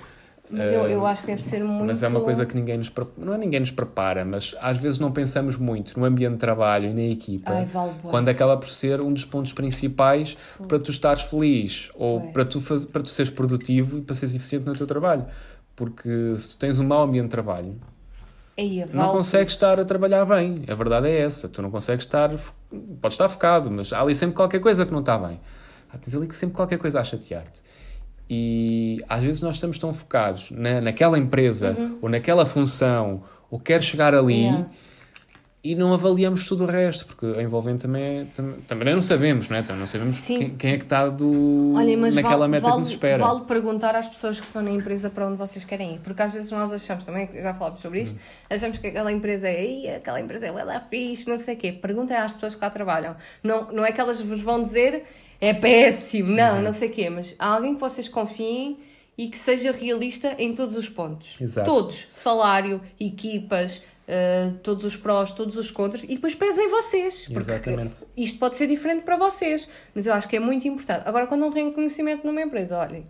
[SPEAKER 2] Mas eu, eu acho que deve ser muito.
[SPEAKER 1] Mas é uma coisa que ninguém nos não é ninguém nos prepara, mas às vezes não pensamos muito no ambiente de trabalho e na equipa.
[SPEAKER 2] Ai, vale
[SPEAKER 1] quando acaba por ser um dos pontos principais para tu estares feliz ou para tu, faz, para tu seres produtivo e para seres eficiente no teu trabalho. Porque se tu tens um mau ambiente de trabalho, não
[SPEAKER 2] vale
[SPEAKER 1] consegues estar a trabalhar bem. A verdade é essa. Tu não consegues estar. Podes estar focado, mas há ali sempre qualquer coisa que não está bem. Há tens ali sempre qualquer coisa a chatear-te. E às vezes nós estamos tão focados na, naquela empresa ou naquela função ou quero chegar ali
[SPEAKER 2] Uhum. Yeah.
[SPEAKER 1] E não avaliamos tudo o resto, porque a envolvente também, é, tam- também não sabemos, né? Também não sabemos quem, quem é que está do,
[SPEAKER 2] Olha,
[SPEAKER 1] naquela
[SPEAKER 2] vale,
[SPEAKER 1] meta
[SPEAKER 2] vale,
[SPEAKER 1] que nos espera.
[SPEAKER 2] vale perguntar às pessoas que estão na empresa para onde vocês querem ir. Porque às vezes nós achamos também, já falámos sobre isto,
[SPEAKER 1] Uhum.
[SPEAKER 2] achamos que aquela empresa é aí, aquela empresa é da fixe, não sei o quê. Perguntem às pessoas que lá trabalham. Não, não é que elas vos vão dizer é péssimo, não,
[SPEAKER 1] Uhum.
[SPEAKER 2] não sei o quê, mas há alguém que vocês confiem e que seja realista em todos os pontos.
[SPEAKER 1] Exato.
[SPEAKER 2] Todos. Salário, equipas, eh, todos os prós, todos os contras. E depois pesem vocês. Porque
[SPEAKER 1] Exatamente.
[SPEAKER 2] isto pode ser diferente para vocês, mas eu acho que é muito importante. Agora, quando não têm conhecimento numa empresa, olhem.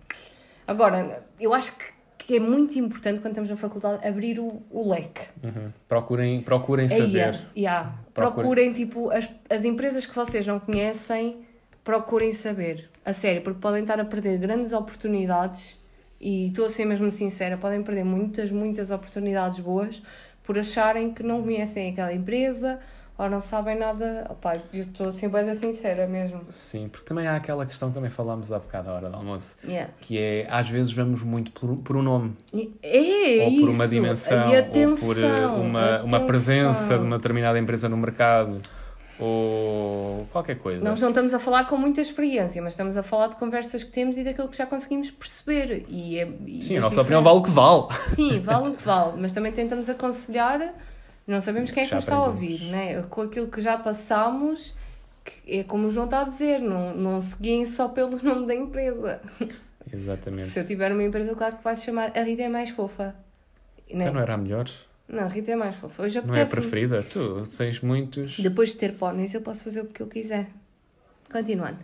[SPEAKER 2] Agora, eu acho que, que é muito importante quando estamos na faculdade abrir o, o leque.
[SPEAKER 1] Uhum. Procurem, procurem
[SPEAKER 2] Aí,
[SPEAKER 1] saber.
[SPEAKER 2] é, yeah.
[SPEAKER 1] Procurem.
[SPEAKER 2] Procurem, tipo, as, as empresas que vocês não conhecem, procurem saber. A sério, porque podem estar a perder grandes oportunidades e estou a ser mesmo sincera, podem perder muitas, muitas oportunidades boas por acharem que não conhecem aquela empresa ou não sabem nada. Opá, eu estou a ser bem sincera mesmo.
[SPEAKER 1] Sim, porque também há aquela questão que também falámos há bocado à hora do almoço,
[SPEAKER 2] Yeah.
[SPEAKER 1] que é às vezes vamos muito por, por um nome,
[SPEAKER 2] É,
[SPEAKER 1] ou por uma dimensão,
[SPEAKER 2] atenção,
[SPEAKER 1] ou por eh, uma, uma presença de uma determinada empresa no mercado, ou qualquer coisa.
[SPEAKER 2] Nós não estamos a falar com muita experiência, mas estamos a falar de conversas que temos e daquilo que já conseguimos perceber. E é, e
[SPEAKER 1] Sim, a nossa opinião vale o que vale.
[SPEAKER 2] Sim, vale o que vale, mas também tentamos aconselhar, não sabemos quem é que nos está a ouvir, né? com aquilo que já passámos, que é como o João está a dizer, não, não se guiem só pelo nome da empresa.
[SPEAKER 1] Exatamente.
[SPEAKER 2] Se eu tiver uma empresa, claro que vai se chamar A Rita é mais fofa. Né?
[SPEAKER 1] Então não era a melhor?
[SPEAKER 2] Não, Rita é mais fofa. Hoje
[SPEAKER 1] Não é preferida? Tu tens muitos.
[SPEAKER 2] Depois de ter póneis, eu posso fazer o que eu quiser. Continuando.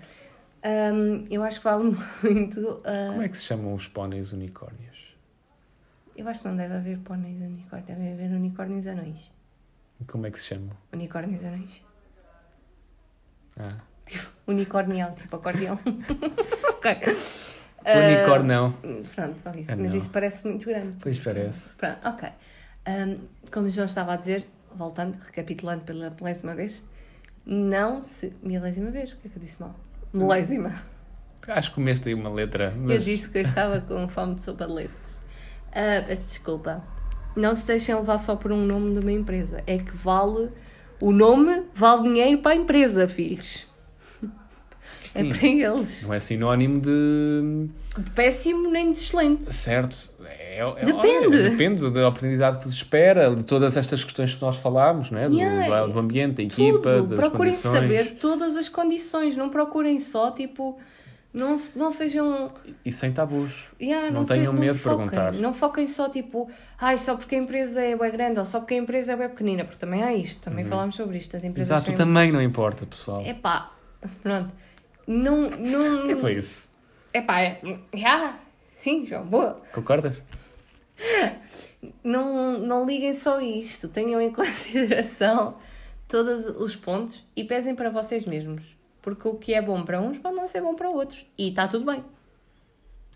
[SPEAKER 2] Hum, eu acho que vale muito. ah,
[SPEAKER 1] Como é que se chamam os póneis unicórnios?
[SPEAKER 2] Eu acho que não deve haver póneis unicórnios, deve haver unicórnios anões.
[SPEAKER 1] Como é que se chamam?
[SPEAKER 2] Unicórnios anões.
[SPEAKER 1] Ah.
[SPEAKER 2] Tipo, unicórnio, tipo acordeão. ok. Ah,
[SPEAKER 1] Unicórnio não.
[SPEAKER 2] Pronto, vale isso.
[SPEAKER 1] Ah,
[SPEAKER 2] Mas
[SPEAKER 1] não.
[SPEAKER 2] isso parece muito grande.
[SPEAKER 1] Pois parece.
[SPEAKER 2] Pronto, ok. Hum, como o João estava a dizer, voltando, recapitulando pela milésima vez, não se. Milésima vez? O que é que eu disse mal? Milésima.
[SPEAKER 1] Acho que comeste aí uma letra.
[SPEAKER 2] Eu
[SPEAKER 1] Mas...
[SPEAKER 2] disse que eu estava com fome de sopa de letras. Ah, peço desculpa. Não se deixem levar só por um nome de uma empresa. É que vale. O nome vale dinheiro para a empresa, filhos. É
[SPEAKER 1] Sim.
[SPEAKER 2] para eles.
[SPEAKER 1] Não é sinónimo de.
[SPEAKER 2] De péssimo nem de excelente.
[SPEAKER 1] Certo. É, é-
[SPEAKER 2] Depende.
[SPEAKER 1] olha, depende da oportunidade que vos espera, de todas estas questões que nós falámos, né? do,
[SPEAKER 2] Yeah,
[SPEAKER 1] do ambiente, da equipa,
[SPEAKER 2] Tudo.
[SPEAKER 1] das
[SPEAKER 2] Procurem
[SPEAKER 1] condições.
[SPEAKER 2] saber todas as condições. Não procurem só, tipo. Não, se- não sejam.
[SPEAKER 1] E sem tabus.
[SPEAKER 2] Yeah,
[SPEAKER 1] Não
[SPEAKER 2] se-
[SPEAKER 1] tenham medo de perguntar.
[SPEAKER 2] Não foquem só tipo, ai, só porque a empresa é bem grande ou só porque a empresa é bem pequenina, porque também há isto, também falámos sobre isto. As empresas
[SPEAKER 1] Uhum. Exato,
[SPEAKER 2] são-
[SPEAKER 1] também não importa, pessoal.
[SPEAKER 2] É pá, pronto. Não. não...
[SPEAKER 1] O que foi isso?
[SPEAKER 2] É pá, é. Ah, sim, João, boa.
[SPEAKER 1] Concordas?
[SPEAKER 2] Não, não liguem só isto, tenham em consideração todos os pontos e pesem para vocês mesmos. Porque o que é bom para uns pode não ser bom para outros. E está tudo bem.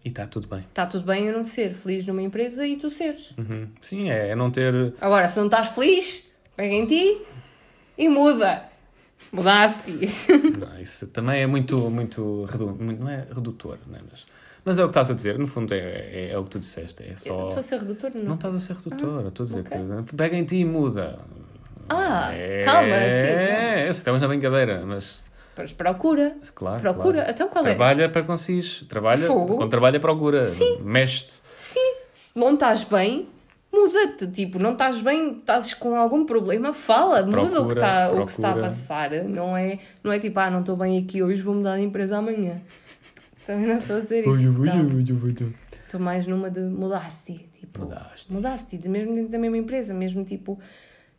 [SPEAKER 1] E está tudo bem.
[SPEAKER 2] Está tudo bem eu não ser feliz numa empresa e tu seres.
[SPEAKER 1] Uhum. Sim, é, é não ter.
[SPEAKER 2] Agora, se não estás feliz, pega em ti e muda. Mudaste.
[SPEAKER 1] Não, isso também é muito, muito, redu... muito- não é redutor, né? mas, mas é o que estás a dizer, no fundo é, é, é o que tu disseste, é só...
[SPEAKER 2] Estou a ser redutor, não?
[SPEAKER 1] Não estás a ser redutor, estou a dizer
[SPEAKER 2] ok.
[SPEAKER 1] que pega em ti e muda.
[SPEAKER 2] Ah,
[SPEAKER 1] é,
[SPEAKER 2] calma, sim.
[SPEAKER 1] É, sei, estamos na brincadeira, mas
[SPEAKER 2] Mas procura.
[SPEAKER 1] claro.
[SPEAKER 2] Procura.
[SPEAKER 1] claro.
[SPEAKER 2] Então qual é?
[SPEAKER 1] Trabalha para conseguires. Trabalha,
[SPEAKER 2] Fogo.
[SPEAKER 1] quando trabalha, procura.
[SPEAKER 2] Sim.
[SPEAKER 1] Mexe-te.
[SPEAKER 2] Sim, se não estás bem, muda-te. Tipo, não estás bem, estás com algum problema, fala, muda o que,
[SPEAKER 1] Procura,
[SPEAKER 2] está, o que se está a
[SPEAKER 1] procura.
[SPEAKER 2] passar. Não é, não é tipo, ah, não estou bem aqui hoje, vou mudar de empresa amanhã. Também não estou a dizer isso. Estou mais numa de mudaste. Tipo,
[SPEAKER 1] Mudaste.
[SPEAKER 2] mudaste, de mesmo dentro da mesma empresa, mesmo tipo,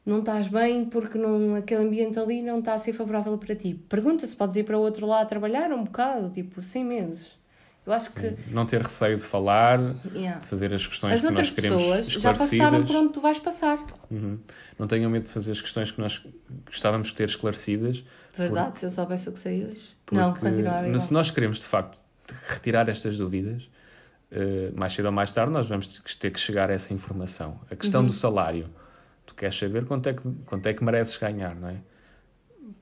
[SPEAKER 2] não estás bem porque não, aquele ambiente ali não está a ser favorável para ti. Pergunta se podes ir para o outro lado trabalhar um bocado, tipo, sem medos. Eu acho que
[SPEAKER 1] Não ter receio de falar,
[SPEAKER 2] yeah.
[SPEAKER 1] de fazer as questões
[SPEAKER 2] as
[SPEAKER 1] que nós
[SPEAKER 2] outras
[SPEAKER 1] queremos
[SPEAKER 2] pessoas já passaram por onde tu vais passar.
[SPEAKER 1] Uhum. Não tenham medo de fazer as questões que nós gostávamos de ter esclarecidas.
[SPEAKER 2] Verdade, se eu soubesse o que sei hoje.
[SPEAKER 1] Porque
[SPEAKER 2] Não, continuar igual.
[SPEAKER 1] se nós queremos de facto retirar estas dúvidas, eh, mais cedo ou mais tarde nós vamos ter que chegar a essa informação. A
[SPEAKER 2] Uhum.
[SPEAKER 1] questão do salário. Tu queres saber quanto é que, quanto é que mereces ganhar, não é?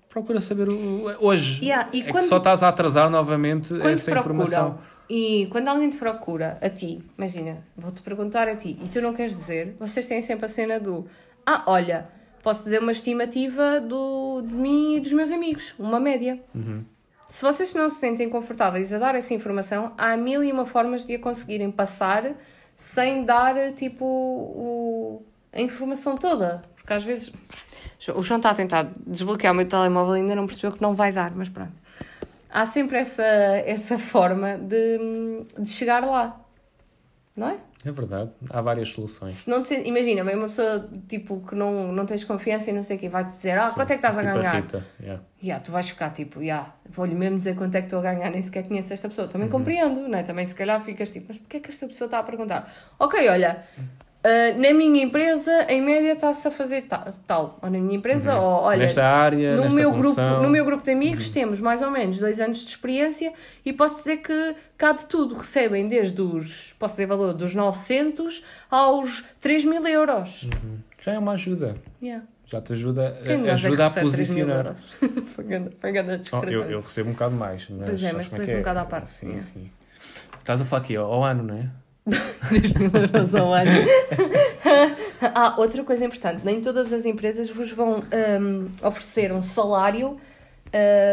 [SPEAKER 1] Procura saber o, hoje.
[SPEAKER 2] Yeah, e
[SPEAKER 1] é
[SPEAKER 2] quando-
[SPEAKER 1] que só estás a atrasar novamente essa informação.
[SPEAKER 2] e quando alguém te procura a ti, imagina, vou-te perguntar a ti e tu não queres dizer, vocês têm sempre a cena do ah, olha, posso dizer uma estimativa do, de mim e dos meus amigos, uma média.
[SPEAKER 1] Uhum.
[SPEAKER 2] Se vocês não se sentem confortáveis a dar essa informação, há mil e uma formas de a conseguirem passar sem dar tipo o, a informação toda. Porque às vezes o João está a tentar desbloquear o meu telemóvel e ainda não percebeu que não vai dar, mas pronto. Há sempre essa, essa forma de, de chegar lá. Não é?
[SPEAKER 1] É verdade, há várias soluções.
[SPEAKER 2] Se não te, imagina, uma pessoa tipo que não, não tens confiança e não sei o quê, vai-te dizer, ah, quanto é que estás a
[SPEAKER 1] Tipo
[SPEAKER 2] ganhar?
[SPEAKER 1] Rita, yeah.
[SPEAKER 2] Yeah, tu vais ficar tipo, yeah, vou-lhe mesmo dizer quanto é que estou a ganhar, nem sequer conheço esta pessoa.
[SPEAKER 1] Uhum.
[SPEAKER 2] Também compreendo, não é? Também se calhar ficas tipo, mas porquê é que esta pessoa está a perguntar? Ok, olha, ah, na minha empresa, em média, está-se a fazer ta- tal. Ou na minha empresa, ou olha,
[SPEAKER 1] Uhum. nesta área,
[SPEAKER 2] no
[SPEAKER 1] nesta
[SPEAKER 2] meu, grupo,
[SPEAKER 1] função. Uhum.
[SPEAKER 2] no meu grupo de amigos temos mais ou menos dois anos de experiência e posso dizer que cá de tudo recebem desde os, posso dizer valor, dos 900 aos 3 mil euros.
[SPEAKER 1] Já é uma ajuda.
[SPEAKER 2] Yeah.
[SPEAKER 1] Já te ajuda,
[SPEAKER 2] nós é
[SPEAKER 1] ajuda a
[SPEAKER 2] 3 mil
[SPEAKER 1] posicionar.
[SPEAKER 2] Foi grande- Foi grande a
[SPEAKER 1] Oh, eu, eu recebo um bocado mais. Mas
[SPEAKER 2] Pois é, mas tu
[SPEAKER 1] como
[SPEAKER 2] és
[SPEAKER 1] que
[SPEAKER 2] um
[SPEAKER 1] é?
[SPEAKER 2] bocado à parte,
[SPEAKER 1] Sim,
[SPEAKER 2] é.
[SPEAKER 1] sim. Estás a falar aqui ao ano, não é?
[SPEAKER 2] 3 mil euros ao ano. ah, outra coisa importante: nem todas as empresas vos vão hum, oferecer um salário.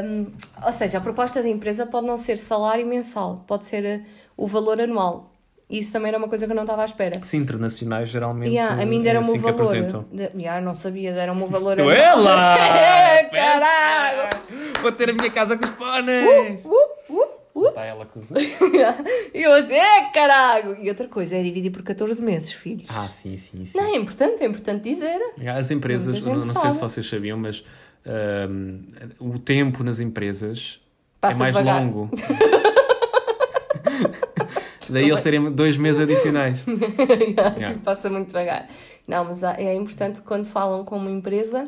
[SPEAKER 2] hum, ou seja, a proposta da empresa pode não ser salário mensal, pode ser eh, o valor anual. Isso também era uma coisa que eu não estava à espera.
[SPEAKER 1] Sim, internacionais geralmente
[SPEAKER 2] Yeah, a mim
[SPEAKER 1] é
[SPEAKER 2] deram-me
[SPEAKER 1] assim
[SPEAKER 2] o valor. De, yeah, não sabia, deram-me o valor
[SPEAKER 1] Tu
[SPEAKER 2] anual.
[SPEAKER 1] é lá!
[SPEAKER 2] É, caralho!
[SPEAKER 1] Vou ter a minha casa com os pôneis!
[SPEAKER 2] Uh, uh, uh.
[SPEAKER 1] Ela com os...
[SPEAKER 2] e eu assim, é caralho! E outra coisa é dividir por 14 meses, filhos.
[SPEAKER 1] Ah, sim, sim, sim.
[SPEAKER 2] Não, é importante, é importante dizer.
[SPEAKER 1] As empresas, não, não sei se vocês sabiam, mas ahm, o tempo nas empresas
[SPEAKER 2] Passa
[SPEAKER 1] é mais
[SPEAKER 2] devagar.
[SPEAKER 1] longo. Daí eles terem dois meses adicionais.
[SPEAKER 2] Yeah, tipo, passa muito devagar. Não, mas é importante que quando falam com uma empresa,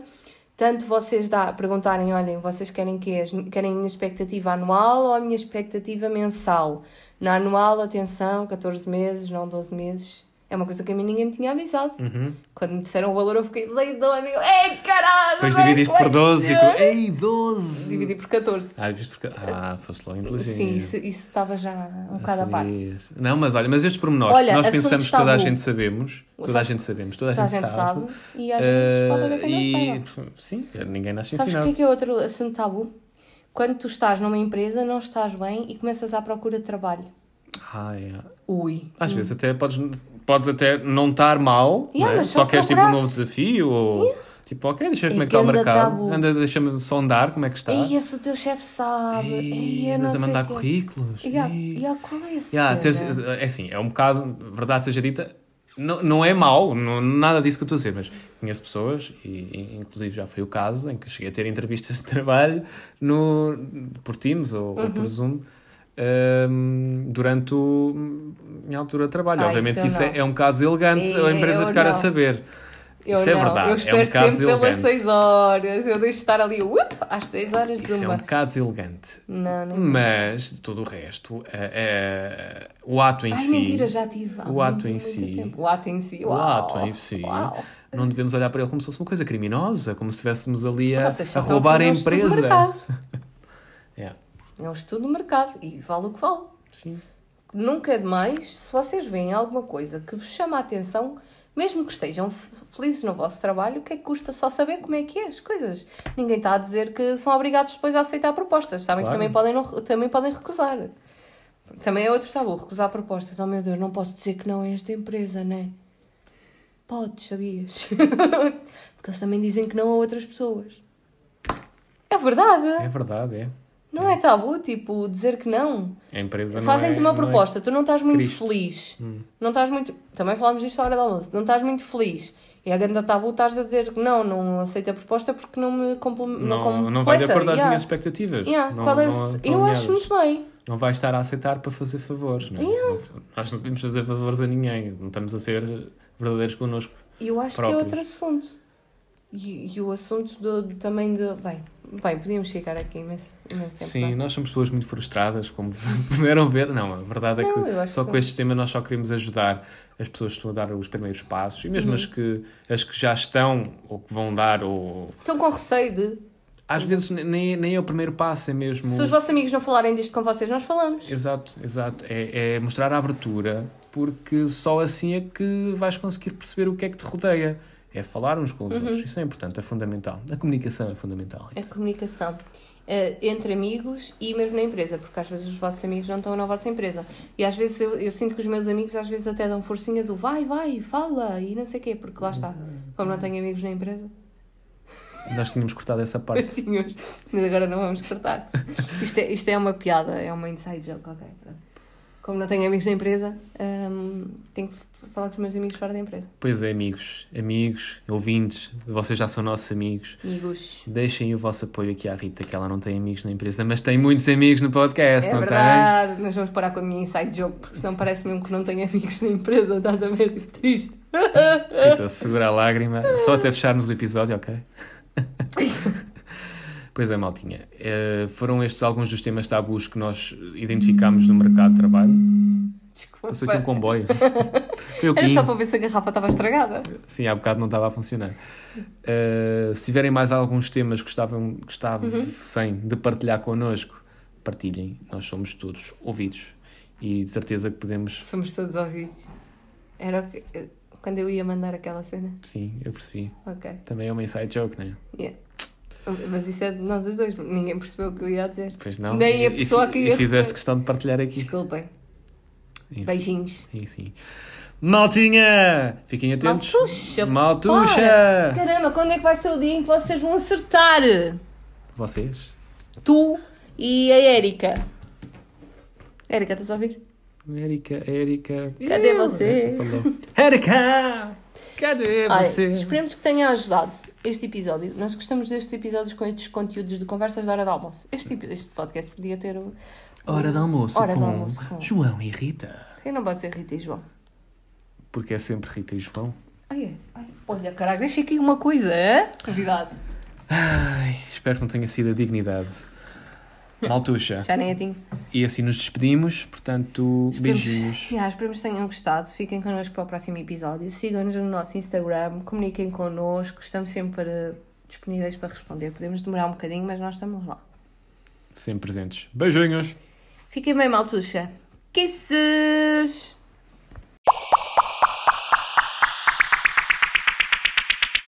[SPEAKER 2] tanto vocês dá, perguntarem, olhem, vocês querem que querem a minha expectativa anual ou a minha expectativa mensal? Na anual, atenção, 14 meses, não 12 meses. É uma coisa que a mim ninguém me tinha avisado.
[SPEAKER 1] Uhum.
[SPEAKER 2] Quando me disseram o valor, eu fiquei leidona. Eu, ei, caralho!
[SPEAKER 1] Depois
[SPEAKER 2] agora
[SPEAKER 1] dividiste por
[SPEAKER 2] vai
[SPEAKER 1] 12 e
[SPEAKER 2] ser?"
[SPEAKER 1] tu, ei, 12!
[SPEAKER 2] Dividi por 14.
[SPEAKER 1] Ah, viste porque... ah foste logo inteligente.
[SPEAKER 2] Sim, isso, isso estava já um bocado à parte.
[SPEAKER 1] Sabias. Não, mas olha, mas estes pormenores
[SPEAKER 2] Olha,
[SPEAKER 1] nós pensamos que toda a gente sabemos, toda a gente sabemos, toda a
[SPEAKER 2] Toda a
[SPEAKER 1] gente,
[SPEAKER 2] gente
[SPEAKER 1] sabe.
[SPEAKER 2] sabe. E às vezes pode haver quem não saiba.
[SPEAKER 1] Sim, ninguém nasce
[SPEAKER 2] Sabes o
[SPEAKER 1] ensinado.
[SPEAKER 2] que é que é outro assunto tabu? Quando tu estás numa empresa, não estás bem e começas à procura de trabalho.
[SPEAKER 1] Ah, é.
[SPEAKER 2] Ui.
[SPEAKER 1] Às vezes até podes, podes até não estar mal,
[SPEAKER 2] Yeah,
[SPEAKER 1] é?
[SPEAKER 2] mas
[SPEAKER 1] só
[SPEAKER 2] só
[SPEAKER 1] queres tipo um novo desafio ou tipo, ok, deixa ver como é que está o mercado.
[SPEAKER 2] tabu.
[SPEAKER 1] Anda, deixa-me sondar como é que está.
[SPEAKER 2] Ei, esse o teu chefe sabe. Ei,
[SPEAKER 1] andas a mandar
[SPEAKER 2] quê.
[SPEAKER 1] currículos.
[SPEAKER 2] Yeah,
[SPEAKER 1] Ei.
[SPEAKER 2] yeah, qual é esse?
[SPEAKER 1] Yeah, é assim, é um bocado, verdade seja dita, não, não é mau, não, nada disso que eu estou a dizer, mas conheço pessoas, e, e inclusive já foi o caso, em que cheguei a ter entrevistas de trabalho no, por Teams ou, ou por
[SPEAKER 2] Uhum.
[SPEAKER 1] Zoom hum, durante o, minha altura de trabalho.
[SPEAKER 2] Ah,
[SPEAKER 1] Obviamente
[SPEAKER 2] isso
[SPEAKER 1] isso é,
[SPEAKER 2] não.
[SPEAKER 1] é um bocado elegante
[SPEAKER 2] É,
[SPEAKER 1] a empresa ficar a
[SPEAKER 2] não.
[SPEAKER 1] saber.
[SPEAKER 2] Eu
[SPEAKER 1] isso é
[SPEAKER 2] não,
[SPEAKER 1] verdade,
[SPEAKER 2] Eu
[SPEAKER 1] é um
[SPEAKER 2] espero sempre pelas
[SPEAKER 1] deselegante.
[SPEAKER 2] 6 horas. Eu deixo de estar ali, up, às 6 horas de
[SPEAKER 1] Isso é um bocado deselegante.
[SPEAKER 2] Não, nem.
[SPEAKER 1] Mas, de todo o resto, é, é- o ato em
[SPEAKER 2] Ai,
[SPEAKER 1] si...
[SPEAKER 2] mentira, já tive.
[SPEAKER 1] o ato
[SPEAKER 2] muito,
[SPEAKER 1] em si-
[SPEAKER 2] tempo. O ato em si.
[SPEAKER 1] O ato em si,
[SPEAKER 2] Uau.
[SPEAKER 1] não devemos olhar para ele como se fosse uma coisa criminosa, como se estivéssemos ali a, a roubar a
[SPEAKER 2] um
[SPEAKER 1] empresa. Yeah.
[SPEAKER 2] É um estudo de mercado e vale o que vale.
[SPEAKER 1] Sim.
[SPEAKER 2] Nunca é demais, se vocês veem alguma coisa que vos chama a atenção, mesmo que estejam felizes no vosso trabalho, o que é que custa só saber como é que é as coisas? Ninguém está a dizer que são obrigados depois a aceitar propostas, sabem
[SPEAKER 1] Claro.
[SPEAKER 2] que também podem, não- também podem recusar. Também é outro tabu, recusar propostas. Oh meu Deus, não posso dizer que não é esta empresa, né? Podes, sabias? Porque eles também dizem que não a outras pessoas. É verdade.
[SPEAKER 1] É verdade, é.
[SPEAKER 2] Não é tabu, tipo, dizer que não.
[SPEAKER 1] A empresa
[SPEAKER 2] Fazem-te
[SPEAKER 1] é-
[SPEAKER 2] uma
[SPEAKER 1] é-
[SPEAKER 2] proposta, tu não estás muito
[SPEAKER 1] Cristo. Hum.
[SPEAKER 2] feliz. Não estás muito. Também falámos disto à hora do almoço. Não estás muito feliz. E a grande tabu estás a dizer que não, não aceito a proposta porque não me complementa.
[SPEAKER 1] Não, não vai de acordo às minhas expectativas.
[SPEAKER 2] Yeah,
[SPEAKER 1] Não-
[SPEAKER 2] qual é
[SPEAKER 1] não
[SPEAKER 2] Eu acho muito bem.
[SPEAKER 1] não vais estar a aceitar para fazer favores. Não é? Não- nós não podemos fazer favores a ninguém. Não estamos a ser verdadeiros connosco.
[SPEAKER 2] E eu acho que é
[SPEAKER 1] próprios.
[SPEAKER 2] outro assunto. E, e o assunto do, do- também de. Bem, bem, podíamos ficar aqui tempo.
[SPEAKER 1] Sim,
[SPEAKER 2] é?
[SPEAKER 1] nós somos pessoas muito frustradas, como puderam ver. Não, a verdade é
[SPEAKER 2] Não,
[SPEAKER 1] que
[SPEAKER 2] eu acho
[SPEAKER 1] só
[SPEAKER 2] que
[SPEAKER 1] com este tema nós só queremos ajudar as pessoas que estão a dar os primeiros passos e mesmo
[SPEAKER 2] Uhum.
[SPEAKER 1] as, que, as que já estão ou que vão dar ou...
[SPEAKER 2] Estão com receio de.
[SPEAKER 1] Às vezes nem, nem é o primeiro passo, é mesmo...
[SPEAKER 2] Se os vossos amigos não falarem disto com vocês, nós falamos.
[SPEAKER 1] Exato, exato. É, é mostrar a abertura, porque só assim é que vais conseguir perceber o que é que te rodeia. É falar uns com os
[SPEAKER 2] Uhum.
[SPEAKER 1] outros. Isso é importante, é fundamental. A comunicação é fundamental.
[SPEAKER 2] A comunicação. Eh, entre amigos e mesmo na empresa, porque às vezes os vossos amigos não estão na vossa empresa. E às vezes eu, eu sinto que os meus amigos às vezes até dão forcinha do vai, vai, fala e não sei o quê, porque lá está. Como não tenho amigos na empresa,
[SPEAKER 1] Nós tínhamos cortado essa parte.
[SPEAKER 2] Mas agora não vamos cortar. Isto é, isto é uma piada, é uma inside joke, ok. pronto. Como não tenho amigos na empresa, hum, tenho que falar com os meus amigos fora da empresa.
[SPEAKER 1] Pois é, amigos, amigos, ouvintes, vocês já são nossos amigos.
[SPEAKER 2] Amigos.
[SPEAKER 1] Deixem o vosso apoio aqui à Rita, que ela não tem amigos na empresa, mas tem muitos amigos no podcast,
[SPEAKER 2] É
[SPEAKER 1] não
[SPEAKER 2] verdade, mas vamos parar com a minha inside joke, porque senão parece mesmo que não tenho amigos na empresa, estás a ver? Tipo, triste.
[SPEAKER 1] tem? Rita, segura a lágrima, só até fecharmos o episódio, ok? pois é, maltinha. Eh, foram estes alguns dos temas tabus que nós identificámos no mercado de trabalho.
[SPEAKER 2] Desculpa.
[SPEAKER 1] Passou aqui um comboio. Foi
[SPEAKER 2] Era só para ver se a garrafa estava estragada.
[SPEAKER 1] Sim, há bocado não estava a funcionar. Uh, se tiverem mais alguns temas que gostavam, gostavam
[SPEAKER 2] Uhum.
[SPEAKER 1] sem de partilhar connosco, partilhem. Nós somos todos ouvidos e de certeza que podemos.
[SPEAKER 2] Somos todos ouvidos. Era o que- eh, quando eu ia mandar aquela cena.
[SPEAKER 1] Sim, eu percebi.
[SPEAKER 2] Ok.
[SPEAKER 1] Também é uma inside joke, não é?
[SPEAKER 2] Yeah. Mas isso é de nós os dois, ninguém percebeu o que eu ia dizer.
[SPEAKER 1] Pois não.
[SPEAKER 2] Nem a
[SPEAKER 1] E-
[SPEAKER 2] pessoa
[SPEAKER 1] e,
[SPEAKER 2] que
[SPEAKER 1] E
[SPEAKER 2] ia
[SPEAKER 1] fizeste
[SPEAKER 2] receber.
[SPEAKER 1] questão de partilhar aqui.
[SPEAKER 2] Desculpem.
[SPEAKER 1] Enfim,
[SPEAKER 2] Beijinhos.
[SPEAKER 1] sim, sim. Maltinha! Fiquem atentos.
[SPEAKER 2] Maltuxa,
[SPEAKER 1] Maltuxa!
[SPEAKER 2] para! Caramba, quando é que vai ser o dia em que vocês vão acertar?
[SPEAKER 1] Vocês?
[SPEAKER 2] Tu e a Érica. Érica, estás a ouvir?
[SPEAKER 1] Érica, Érica.
[SPEAKER 2] Cadê você?
[SPEAKER 1] Érica! Cadê
[SPEAKER 2] Olha,
[SPEAKER 1] você?
[SPEAKER 2] esperemos que tenha ajudado este episódio. Nós gostamos destes episódios com estes conteúdos de conversas da hora de almoço. Este, tipo- este podcast podia ter o.
[SPEAKER 1] Hora de almoço,
[SPEAKER 2] Hora de
[SPEAKER 1] com,
[SPEAKER 2] almoço com-
[SPEAKER 1] João e Rita.
[SPEAKER 2] Quem não vai ser Rita e João?
[SPEAKER 1] Porque é sempre Rita e João.
[SPEAKER 2] Ai, é. Ai, olha, caralho, deixa aqui uma coisa, é? Convidado.
[SPEAKER 1] Ai, espero que não tenha sido a dignidade. Maltuxa.
[SPEAKER 2] Já nem a tinha.
[SPEAKER 1] E assim nos despedimos, portanto,
[SPEAKER 2] Esperemos-
[SPEAKER 1] beijinhos.
[SPEAKER 2] Yeah, esperemos que tenham gostado. Fiquem connosco para o próximo episódio. Sigam-nos no nosso Instagram, comuniquem connosco. Estamos sempre para- disponíveis para responder. Podemos demorar um bocadinho, mas nós estamos lá.
[SPEAKER 1] Sempre presentes. Beijinhos.
[SPEAKER 2] Fiquem bem, maltuxa. Kisses!